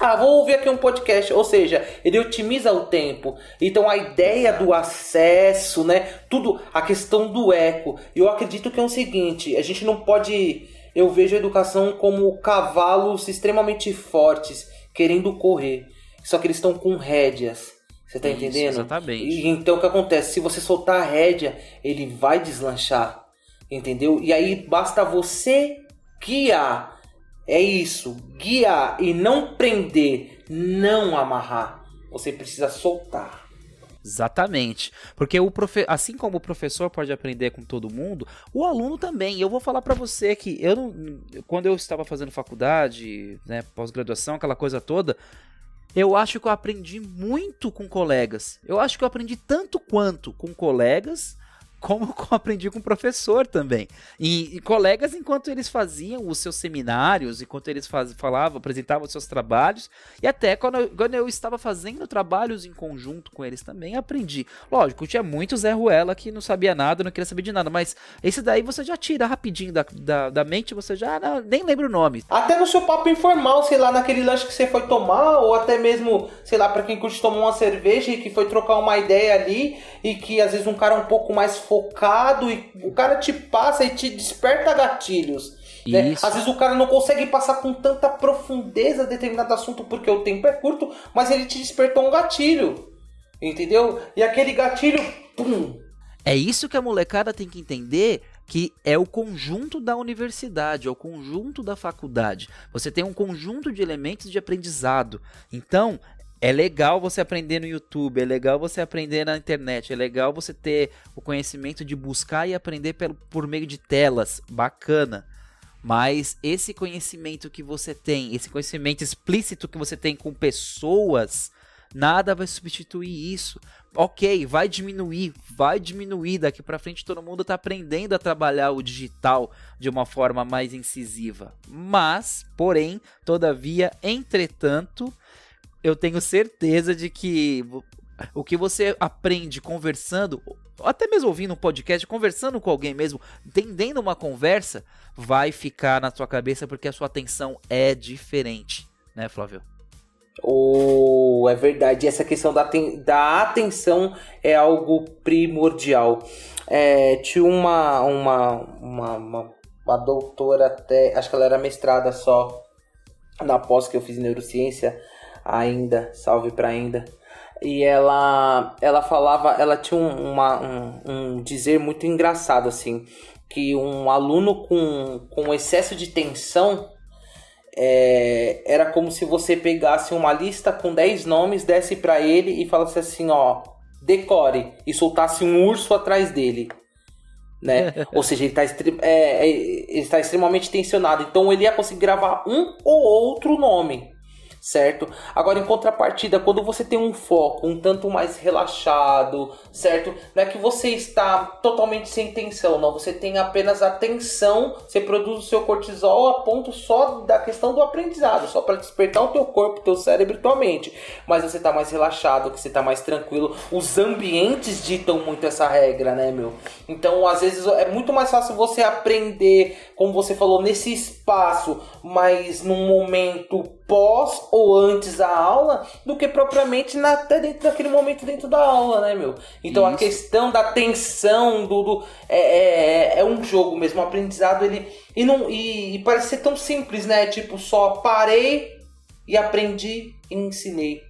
ah, vou ouvir aqui um podcast, ou seja, ele otimiza o tempo. Então a ideia do acesso, né? Tudo, a questão do eco. Eu acredito que é o seguinte, a gente não pode. Eu vejo a educação como cavalos extremamente fortes, querendo correr. Só que eles estão com rédeas. Você tá Isso, entendendo? Exatamente. E, então o que acontece? Se você soltar a rédea, ele vai deslanchar. Entendeu? E aí basta você guiar é isso, guiar e não prender, não amarrar. Você precisa soltar. Exatamente. Porque o profe... assim como o professor pode aprender com todo mundo, o aluno também. Eu vou falar para você que eu não... quando eu estava fazendo faculdade, né, pós-graduação, aquela coisa toda, eu acho que eu aprendi muito com colegas. Eu acho que eu aprendi tanto quanto com colegas como eu aprendi com o professor também. E, e, colegas, enquanto eles faziam os seus seminários, enquanto eles faz, falavam, apresentavam os seus trabalhos, e até quando eu, quando eu estava fazendo trabalhos em conjunto com eles também, aprendi. Lógico, tinha muito Zé Ruela que não sabia nada, não queria saber de nada, mas esse daí você já tira rapidinho da, da, da mente, você já não, nem lembra o nome. Até no seu papo informal, sei lá, naquele lanche que você foi tomar, ou até mesmo, sei lá, para quem curte tomar uma cerveja e que foi trocar uma ideia ali, e que às vezes um cara um pouco mais focado e o cara te passa e te desperta gatilhos. Né? Às vezes o cara não consegue passar com tanta profundeza determinado assunto porque o tempo é curto, mas ele te despertou um gatilho. Entendeu? E aquele gatilho, pum. É isso que a molecada tem que entender que é o conjunto da universidade, é o conjunto da faculdade. Você tem um conjunto de elementos de aprendizado. Então, é legal você aprender no YouTube, é legal você aprender na internet, é legal você ter o conhecimento de buscar e aprender por, por meio de telas, bacana. Mas esse conhecimento que você tem, esse conhecimento explícito que você tem com pessoas, nada vai substituir isso. Ok, vai diminuir, vai diminuir. Daqui para frente todo mundo está aprendendo a trabalhar o digital de uma forma mais incisiva. Mas, porém, todavia, entretanto, eu tenho certeza de que o que você aprende conversando, até mesmo ouvindo um podcast, conversando com alguém mesmo, entendendo uma conversa, vai ficar na sua cabeça porque a sua atenção é diferente, né, Flávio? Oh, é verdade. Essa questão da, da atenção é algo primordial. É, tinha uma, uma, uma, uma, uma doutora até, acho que ela era mestrada só na pós que eu fiz em neurociência ainda, salve para ainda. E ela ela falava, ela tinha um, uma, um, um dizer muito engraçado assim, que um aluno com, com excesso de tensão é, era como se você pegasse uma lista com 10 nomes, desse para ele e falasse assim, ó, decore e soltasse um urso atrás dele. Né? Ou seja, ele está é, é, ele tá extremamente tensionado. Então ele ia conseguir gravar um ou outro nome certo? Agora, em contrapartida, quando você tem um foco um tanto mais relaxado, certo? Não é que você está totalmente sem tensão, não. Você tem apenas a tensão, você produz o seu cortisol a ponto só da questão do aprendizado, só para despertar o teu corpo, teu cérebro e tua mente. Mas você está mais relaxado, que você está mais tranquilo. Os ambientes ditam muito essa regra, né, meu? Então, às vezes é muito mais fácil você aprender, como você falou, nesse espaço, mas num momento pós ou antes da aula do que propriamente na, até dentro daquele momento dentro da aula, né, meu? Então Isso. a questão da tensão do, do é, é, é, um jogo mesmo, o aprendizado ele e não e, e, parece ser tão simples, né? Tipo só parei e aprendi e ensinei.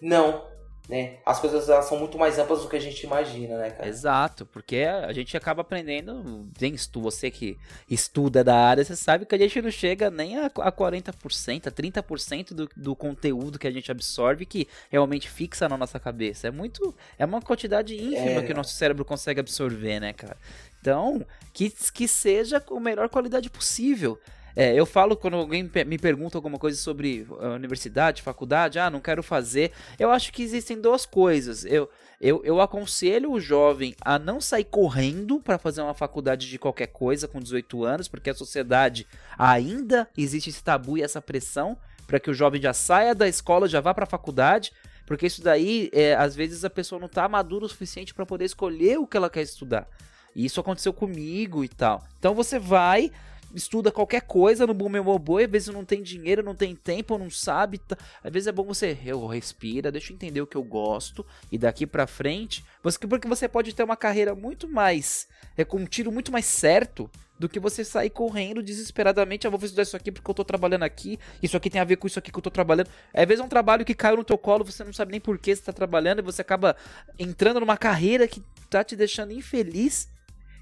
Não, né? As coisas elas são muito mais amplas do que a gente imagina, né, cara? Exato, porque a gente acaba aprendendo, tem você que estuda da área, você sabe que a gente não chega nem a, a 40%, a 30% do, do conteúdo que a gente absorve que realmente fixa na nossa cabeça. É muito, é uma quantidade ínfima é... que o nosso cérebro consegue absorver, né, cara? Então, que, que seja com a melhor qualidade possível. É, eu falo quando alguém me pergunta alguma coisa sobre a universidade, faculdade, ah, não quero fazer. Eu acho que existem duas coisas. Eu, eu, eu aconselho o jovem a não sair correndo para fazer uma faculdade de qualquer coisa com 18 anos, porque a sociedade ainda existe esse tabu e essa pressão para que o jovem já saia da escola, já vá para a faculdade. Porque isso daí, é, às vezes, a pessoa não está madura o suficiente para poder escolher o que ela quer estudar. E isso aconteceu comigo e tal. Então você vai, estuda qualquer coisa no Bumemoboi, às vezes não tem dinheiro, não tem tempo, não sabe. Tá... Às vezes é bom você eu respira, deixa eu entender o que eu gosto e daqui para frente, você porque você pode ter uma carreira muito mais é com um tiro muito mais certo do que você sair correndo desesperadamente, ah, vou estudar isso aqui porque eu tô trabalhando aqui, isso aqui tem a ver com isso aqui que eu tô trabalhando. Às vezes é um trabalho que caiu no teu colo, você não sabe nem por que você tá trabalhando e você acaba entrando numa carreira que tá te deixando infeliz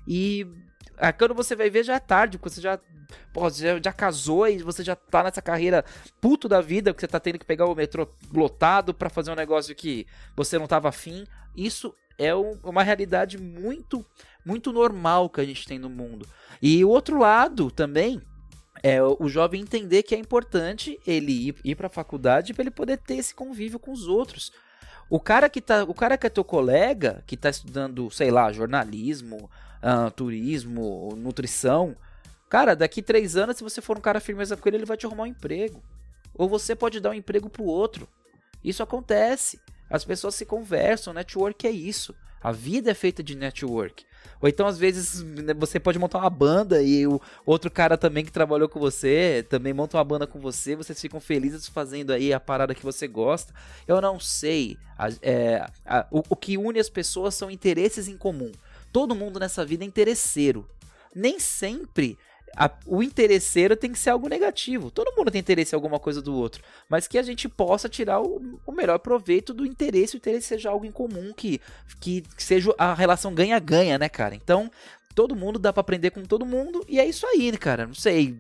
e Ah, quando você vai ver, já é tarde, porque você já, pô, já, já casou e você já tá nessa carreira puto da vida, porque você tá tendo que pegar o metrô lotado para fazer um negócio que você não tava afim. Isso é um, uma realidade muito, muito normal que a gente tem no mundo. E o outro lado também é o jovem entender que é importante ele ir, ir para a faculdade para ele poder ter esse convívio com os outros. O cara que tá, o cara que é teu colega, que tá estudando, sei lá, jornalismo, uh, turismo, nutrição, cara, daqui três anos, se você for um cara firmeza com ele, ele vai te arrumar um emprego. Ou você pode dar um emprego pro outro. Isso acontece. As pessoas se conversam, network é isso. A vida é feita de network. Ou então, às vezes, né, você pode montar uma banda e o outro cara também que trabalhou com você também monta uma banda com você, vocês ficam felizes fazendo aí a parada que você gosta. Eu não sei. É, o, o que une as pessoas são interesses em comum. Todo mundo nessa vida é interesseiro. Nem sempre a, o interesseiro tem que ser algo negativo. Todo mundo tem interesse em alguma coisa do outro. Mas que a gente possa tirar o, o melhor proveito do interesse. O interesse seja algo em comum, que, que seja a relação ganha-ganha, né, cara? Então, todo mundo dá para aprender com todo mundo. E é isso aí, cara. Não sei.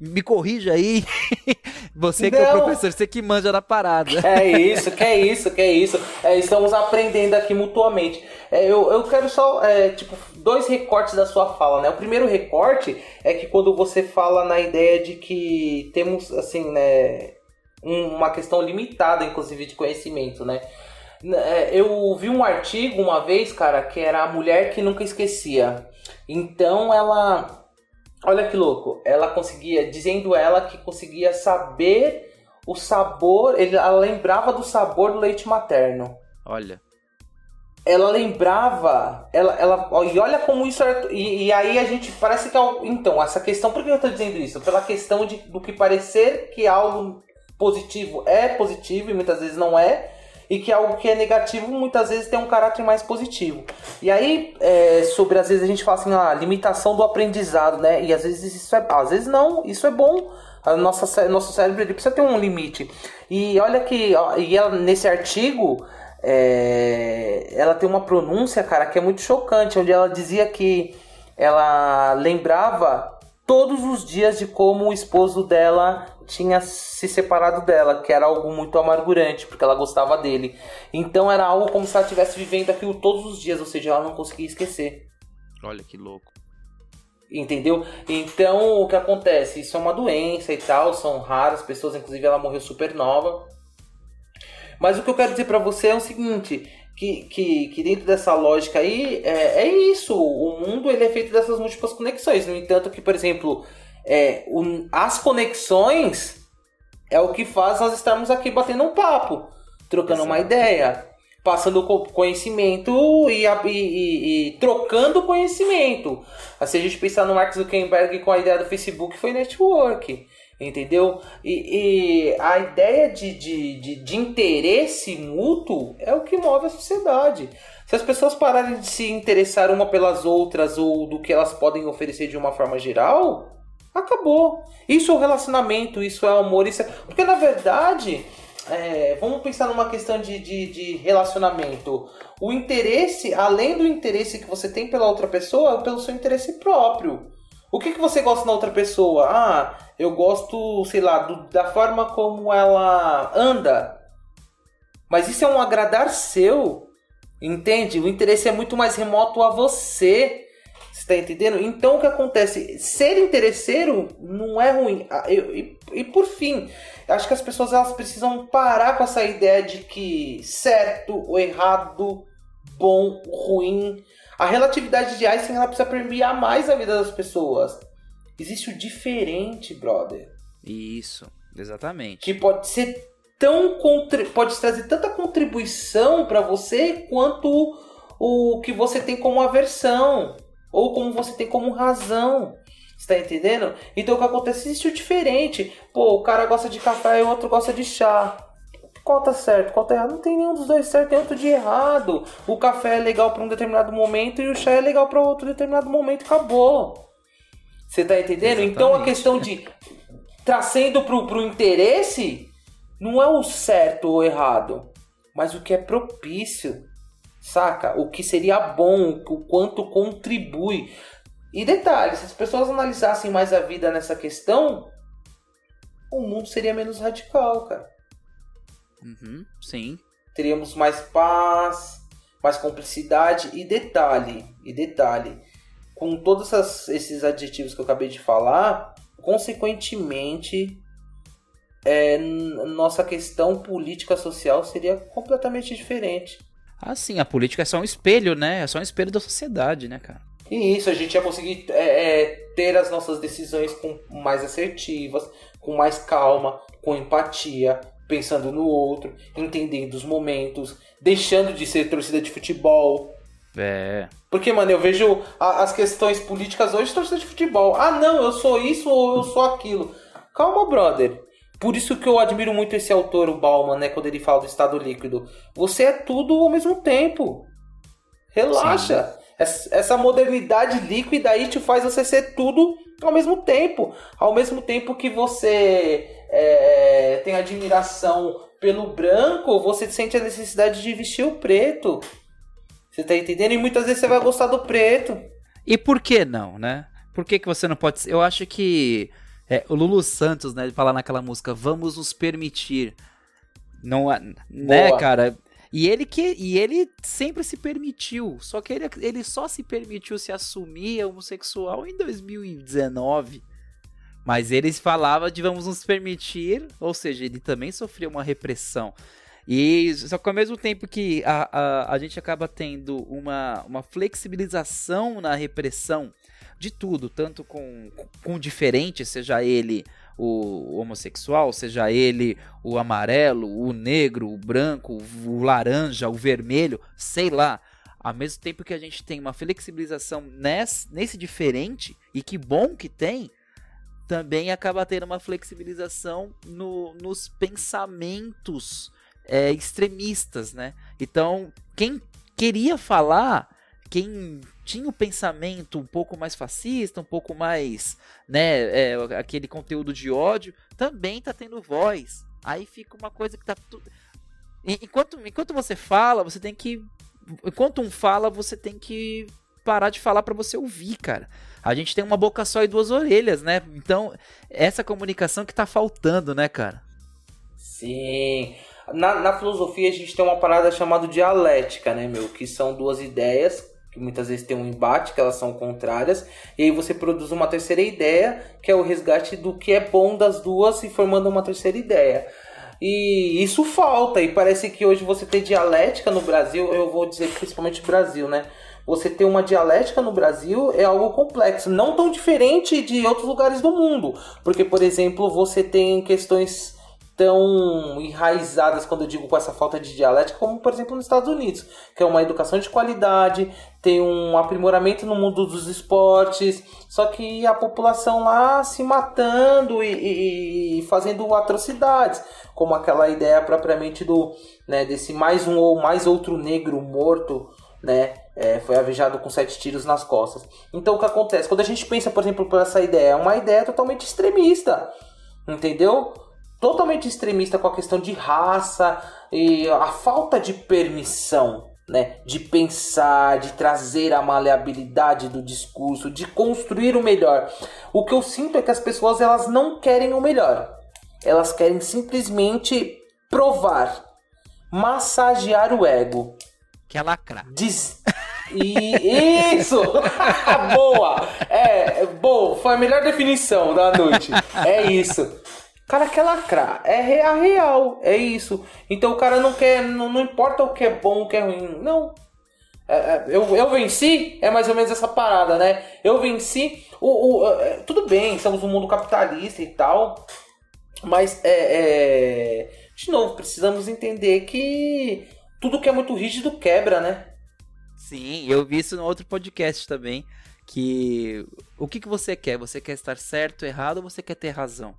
Me corrija aí. você que Não. é o professor, você que manja da parada. É isso, que é isso, que é isso. É, estamos aprendendo aqui mutuamente. É, eu, eu quero só, é, tipo, dois recortes da sua fala, né? O primeiro recorte é que quando você fala na ideia de que temos, assim, né, uma questão limitada, inclusive, de conhecimento, né? É, eu vi um artigo uma vez, cara, que era a mulher que nunca esquecia. Então ela. Olha que louco. Ela conseguia, dizendo ela que conseguia saber o sabor. Ela lembrava do sabor do leite materno. Olha ela lembrava, ela, ela, e olha como isso é, e, e, aí a gente parece que é, então essa questão, por que eu estou dizendo isso? Pela questão de, do que parecer que algo positivo é positivo e muitas vezes não é, e que algo que é negativo muitas vezes tem um caráter mais positivo. E aí, é, sobre às vezes a gente fala assim, a limitação do aprendizado, né? E às vezes isso é, às vezes não, isso é bom. A nossa, nosso cérebro ele precisa ter um limite. E olha que, e ela, nesse artigo, é, ela tem uma pronúncia, cara, que é muito chocante, onde ela dizia que ela lembrava todos os dias de como o esposo dela tinha se separado dela, que era algo muito amargurante, porque ela gostava dele. Então era algo como se ela estivesse vivendo aquilo todos os dias, ou seja, ela não conseguia esquecer. Olha que louco. Entendeu? Então o que acontece? Isso é uma doença e tal, são raras pessoas, inclusive ela morreu super nova. Mas o que eu quero dizer para você é o seguinte, que, que, que dentro dessa lógica aí, é, é isso. O mundo ele é feito dessas múltiplas conexões. No entanto, que, por exemplo, é, o, as conexões é o que faz nós estarmos aqui batendo um papo, trocando Exato. uma ideia, passando conhecimento e, e, e, trocando conhecimento. Se a gente pensar no Mark Zuckerberg com a ideia do Facebook, foi network. Entendeu? E, e a ideia de, de, de, de, interesse mútuo é o que move a sociedade. Se as pessoas pararem de se interessar uma pelas outras ou do que elas podem oferecer de uma forma geral, acabou. Isso é o relacionamento, isso é amor, isso é... Porque na verdade, é, vamos pensar numa questão de, de, de relacionamento. O interesse, além do interesse que você tem pela outra pessoa, é pelo seu interesse próprio. O que, que você gosta na outra pessoa? Ah, eu gosto, sei lá, do, da forma como ela anda. Mas isso é um agradar seu. Entende? O interesse é muito mais remoto a você. Você está entendendo? Então o que acontece? Ser interesseiro não é ruim. Ah, e, e, por fim, acho que as pessoas elas precisam parar com essa ideia de que certo ou errado, bom, ruim a relatividade de Einstein ela precisa permear mais a vida das pessoas. Existe o diferente, brother. Isso, exatamente. Que pode ser tão pode trazer tanta contribuição para você quanto o que você tem como aversão ou como você tem como razão. Está entendendo? Então o que acontece existe o diferente. Pô, o cara gosta de café e o outro gosta de chá qual tá certo, qual tá errado. Não tem nenhum dos dois certo, tem outro de errado. O café é legal para um determinado momento e o chá é legal para outro determinado momento. Acabou. Você tá entendendo? Exatamente. Então a questão de trazendo pro, pro interesse não é o certo ou errado, mas o que é propício. Saca? O que seria bom, o quanto contribui. E detalhe, se as pessoas analisassem mais a vida nessa questão, o mundo seria menos radical, cara. Uhum, sim. Teríamos mais paz, mais cumplicidade e detalhe, e detalhe, com todos essas, esses adjetivos que eu acabei de falar, consequentemente, é, nossa questão política social seria completamente diferente. Ah, sim, a política é só um espelho, né? É só um espelho da sociedade, né, cara? E isso, a gente ia conseguir é, é, ter as nossas decisões com mais assertivas, com mais calma, com empatia, pensando no outro, entendendo os momentos, deixando de ser torcida de futebol. É. Porque, mano, eu vejo a, as questões políticas hoje torcida de futebol. Ah, não, eu sou isso ou eu sou aquilo. Calma, brother. Por isso que eu admiro muito esse autor, o Bauman, né, quando ele fala do estado líquido. Você é tudo ao mesmo tempo. Relaxa. Sim. Essa modernidade líquida aí te faz você ser tudo ao mesmo tempo. Ao mesmo tempo que você é, tem admiração pelo branco, você sente a necessidade de vestir o preto. Você tá entendendo? E muitas vezes você vai gostar do preto. E por que não, né? Por que, que você não pode ser? Eu acho que é, o Lulu Santos, né, ele fala naquela música Vamos nos permitir. Não, né, Boa. cara? E ele que e ele sempre se permitiu, só que ele, ele só se permitiu se assumir homossexual em 2019. Mas ele falava de vamos nos permitir, ou seja, ele também sofreu uma repressão. E só que ao mesmo tempo que a, a, a gente acaba tendo uma, uma flexibilização na repressão de tudo, tanto com, com o diferente, seja ele o homossexual, seja ele o amarelo, o negro, o branco, o laranja, o vermelho, sei lá. Ao mesmo tempo que a gente tem uma flexibilização nesse, nesse diferente, e que bom que tem, também acaba tendo uma flexibilização no, nos pensamentos é, extremistas, né? Então, quem queria falar, quem tinha o pensamento um pouco mais fascista, um pouco mais, né, é, aquele conteúdo de ódio, também tá tendo voz. Aí fica uma coisa que tá tudo. Enquanto, enquanto você fala, você tem que. Enquanto um fala, você tem que parar de falar para você ouvir, cara. A gente tem uma boca só e duas orelhas, né? Então, essa comunicação que tá faltando, né, cara? Sim. Na, na filosofia a gente tem uma parada chamada dialética, né, meu? Que são duas ideias que muitas vezes tem um embate, que elas são contrárias, e aí você produz uma terceira ideia, que é o resgate do que é bom das duas e formando uma terceira ideia. E isso falta, e parece que hoje você tem dialética no Brasil, eu vou dizer principalmente Brasil, né? Você ter uma dialética no Brasil é algo complexo, não tão diferente de outros lugares do mundo, porque, por exemplo, você tem questões tão enraizadas quando eu digo com essa falta de dialética, como por exemplo nos Estados Unidos, que é uma educação de qualidade, tem um aprimoramento no mundo dos esportes, só que a população lá se matando e, e, e fazendo atrocidades, como aquela ideia propriamente do né, desse mais um ou mais outro negro morto, né, é, foi avejado com sete tiros nas costas. Então o que acontece? Quando a gente pensa, por exemplo, por essa ideia, é uma ideia totalmente extremista, entendeu? Totalmente extremista com a questão de raça e a falta de permissão, né, de pensar, de trazer a maleabilidade do discurso, de construir o melhor. O que eu sinto é que as pessoas elas não querem o melhor. Elas querem simplesmente provar, massagear o ego. Que é lacrar. Diz... E isso! boa! É, boa, foi a melhor definição da noite. É isso. Cara quer lacrar. É a real. É isso. Então o cara não quer. Não, não importa o que é bom, o que é ruim. Não. É, é, eu, eu venci, é mais ou menos essa parada, né? Eu venci. O, o, é, tudo bem, estamos num mundo capitalista e tal. Mas é, é, de novo, precisamos entender que tudo que é muito rígido quebra, né? Sim, eu vi isso no outro podcast também. Que o que, que você quer? Você quer estar certo, errado ou você quer ter razão?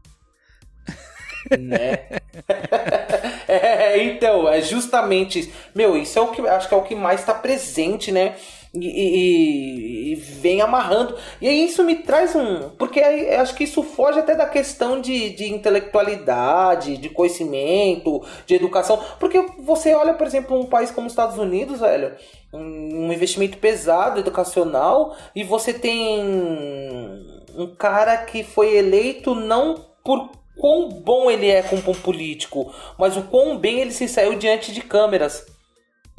Né? é, então, é justamente. Meu, isso é o que acho que é o que mais está presente, né? e, e, e, vem amarrando. E aí isso me traz um. Porque acho que isso foge até da questão de, de intelectualidade, de conhecimento, de educação. Porque você olha, por exemplo, um país como os Estados Unidos, velho, um investimento pesado educacional, e você tem um cara que foi eleito não por quão bom ele é como um político, mas o quão bem ele se saiu diante de câmeras.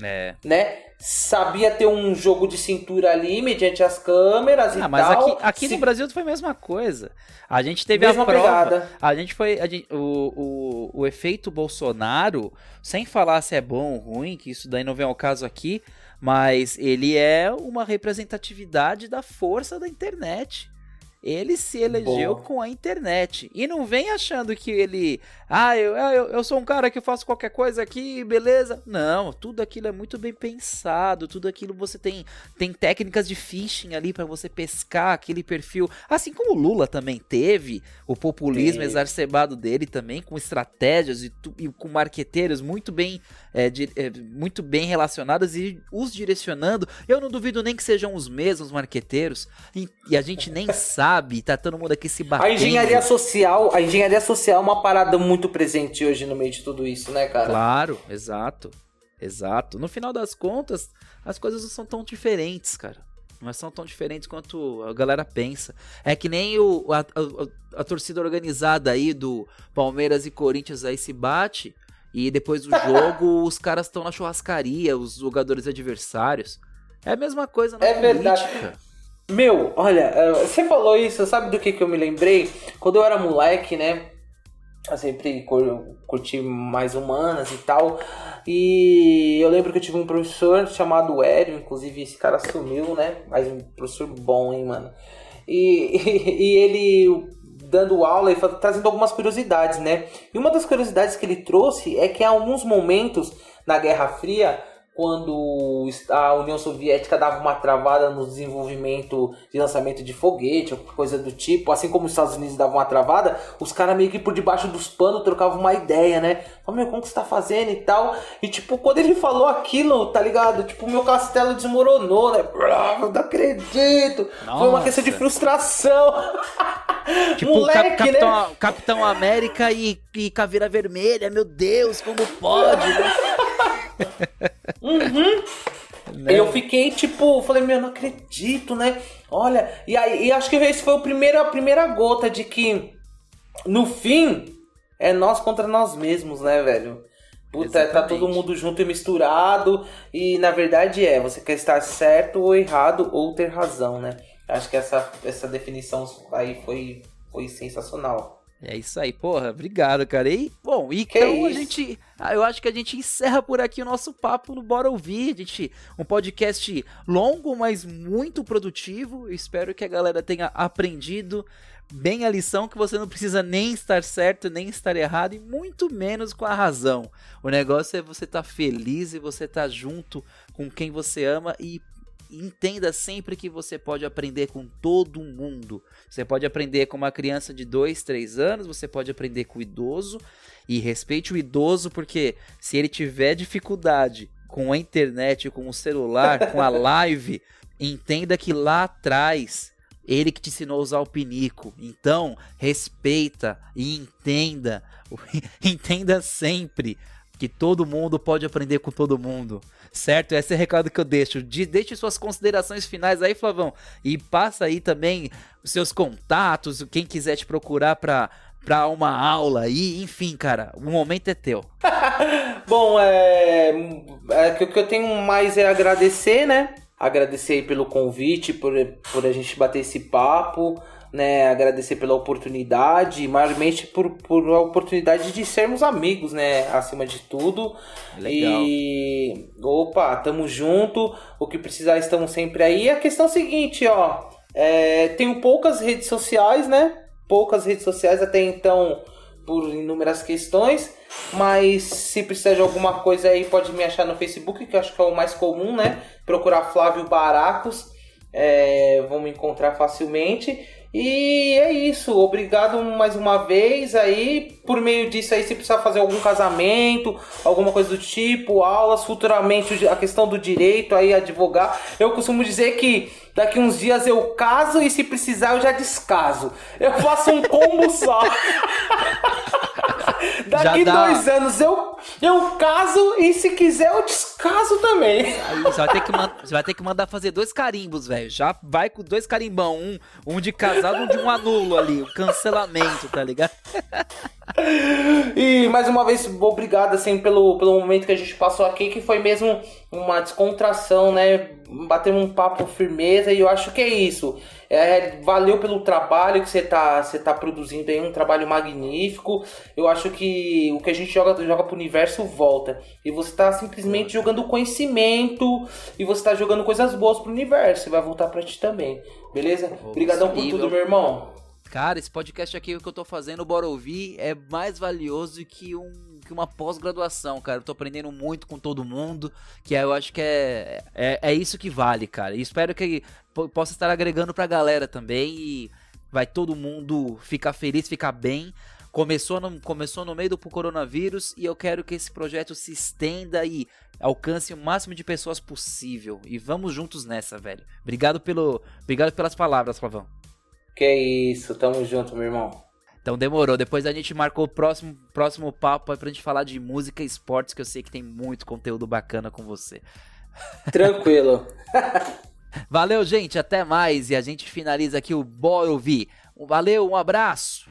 É. Né? sabia ter um jogo de cintura ali mediante as câmeras ah, e mas tal. Aqui, aqui Se... no Brasil foi a mesma coisa. A gente teve mesma a prova. Pegada. A gente foi. A gente, o, o, o efeito Bolsonaro, sem falar se é bom ou ruim, que isso daí não vem ao caso aqui, mas ele é uma representatividade da força da internet. Ele se elegeu Boa. com a internet. E não vem achando que ele. Ah, eu, eu, eu sou um cara que faço qualquer coisa aqui, beleza. Não, tudo aquilo é muito bem pensado. Tudo aquilo você tem, tem técnicas de phishing ali para você pescar aquele perfil. Assim como o Lula também teve o populismo exacerbado dele também, com estratégias e, e com marqueteiros muito bem, é, de, é, muito bem relacionados e os direcionando. Eu não duvido nem que sejam os mesmos marqueteiros. E, e a gente nem sabe sabe? Tá todo mundo aqui se batendo. A engenharia social, a engenharia social é uma parada muito presente hoje no meio de tudo isso, né, cara? Claro, exato. Exato. No final das contas, as coisas não são tão diferentes, cara. Não são tão diferentes quanto a galera pensa. É que nem o, a, a, a torcida organizada aí do Palmeiras e Corinthians aí se bate e depois do jogo os caras estão na churrascaria, os jogadores adversários. É a mesma coisa na é política. Verdade. Meu, olha, é, você falou isso, sabe do que, que eu me lembrei? Quando eu era moleque, né? Eu sempre curti mais humanas e tal. E eu lembro que eu tive um professor chamado Hélio, inclusive esse cara sumiu, né? Mas um professor bom, hein, mano. E, e, e ele dando aula e trazendo algumas curiosidades, né? E uma das curiosidades que ele trouxe é que em alguns momentos na Guerra Fria quando a União Soviética dava uma travada no desenvolvimento de lançamento de foguete, coisa do tipo, assim como os Estados Unidos davam uma travada, os caras meio que por debaixo dos panos trocavam uma ideia, né? Falaram, meu, como que você tá fazendo e tal? E tipo, quando ele falou aquilo, tá ligado? Tipo, meu castelo desmoronou, né? Eu não acredito! Nossa. Foi uma questão de frustração. Tipo, Moleque, Cap Capitão, né? Capitão América e, e Caveira Vermelha, meu Deus, como pode, né? uhum. Né? Eu fiquei tipo, falei, meu, não acredito, né? Olha, e aí e acho que esse foi o primeiro, a primeira gota de que no fim é nós contra nós mesmos, né, velho? Puta, Exatamente. tá todo mundo junto e misturado. E na verdade é, você quer estar certo ou errado ou ter razão, né? Acho que essa, essa definição aí foi, foi sensacional. É isso aí, porra, obrigado, cara. E, bom, e então a gente. Ah, eu acho que a gente encerra por aqui o nosso papo no Bora Ouvir. A gente, um podcast longo, mas muito produtivo. Eu espero que a galera tenha aprendido bem a lição que você não precisa nem estar certo, nem estar errado, e muito menos com a razão. O negócio é você estar tá feliz e você estar tá junto com quem você ama e entenda sempre que você pode aprender com todo mundo. Você pode aprender com uma criança de 2, 3 anos, você pode aprender com o idoso e respeite o idoso porque se ele tiver dificuldade com a internet, com o celular, com a live, entenda que lá atrás ele que te ensinou a usar o pinico. Então, respeita e entenda. entenda sempre que todo mundo pode aprender com todo mundo. Certo? Esse é o recado que eu deixo. De, deixe suas considerações finais aí, Flavão. E passa aí também os seus contatos, quem quiser te procurar para para uma aula aí, enfim, cara, o momento é teu. Bom, é, é o que eu tenho mais é agradecer, né? Agradecer pelo convite, por, por a gente bater esse papo né, agradecer pela oportunidade, maiormente por, por a oportunidade de sermos amigos, né, acima de tudo. Legal. E opa, tamo junto. O que precisar estamos sempre aí. A questão é a seguinte, ó, é, tenho poucas redes sociais, né? Poucas redes sociais até então por inúmeras questões, mas se precisar de alguma coisa aí pode me achar no Facebook, que eu acho que é o mais comum, né? Procurar Flávio Baracos, é, vão me encontrar facilmente. E é isso, obrigado mais uma vez aí. Por meio disso aí, se precisar fazer algum casamento, alguma coisa do tipo, aulas, futuramente a questão do direito aí, advogar. Eu costumo dizer que daqui uns dias eu caso e se precisar eu já descaso. Eu faço um combo só. Daqui dois anos eu, eu caso e se quiser eu descaso também. Aí, você, vai ter que você vai ter que mandar fazer dois carimbos, velho. Já vai com dois carimbão. Um, um de casado e um de um anulo ali. O cancelamento, tá ligado? e mais uma vez, obrigado assim pelo, pelo momento que a gente passou aqui, que foi mesmo uma descontração, né? Bater um papo firmeza e eu acho que é isso. É, valeu pelo trabalho que você tá, você tá produzindo aí, um trabalho magnífico. Eu acho que o que a gente joga, joga pro universo volta. E você tá simplesmente jogando conhecimento e você tá jogando coisas boas pro universo. E vai voltar pra ti também. Beleza? Obrigadão por tudo, meu irmão. Cara, esse podcast aqui que eu tô fazendo, bora ouvir, é mais valioso que um que uma pós-graduação, cara. Eu tô aprendendo muito com todo mundo, que eu acho que é, é, é isso que vale, cara. E espero que possa estar agregando pra galera também e vai todo mundo ficar feliz, ficar bem. Começou no, começou no meio do coronavírus e eu quero que esse projeto se estenda e alcance o máximo de pessoas possível. E vamos juntos nessa, velho. Obrigado, pelo, obrigado pelas palavras, Flavão. Que isso, tamo junto, meu irmão. Então demorou. Depois a gente marcou o próximo, próximo papo pra gente falar de música e esportes, que eu sei que tem muito conteúdo bacana com você. Tranquilo. Valeu, gente. Até mais. E a gente finaliza aqui o Bora Ouvir. Valeu, um abraço.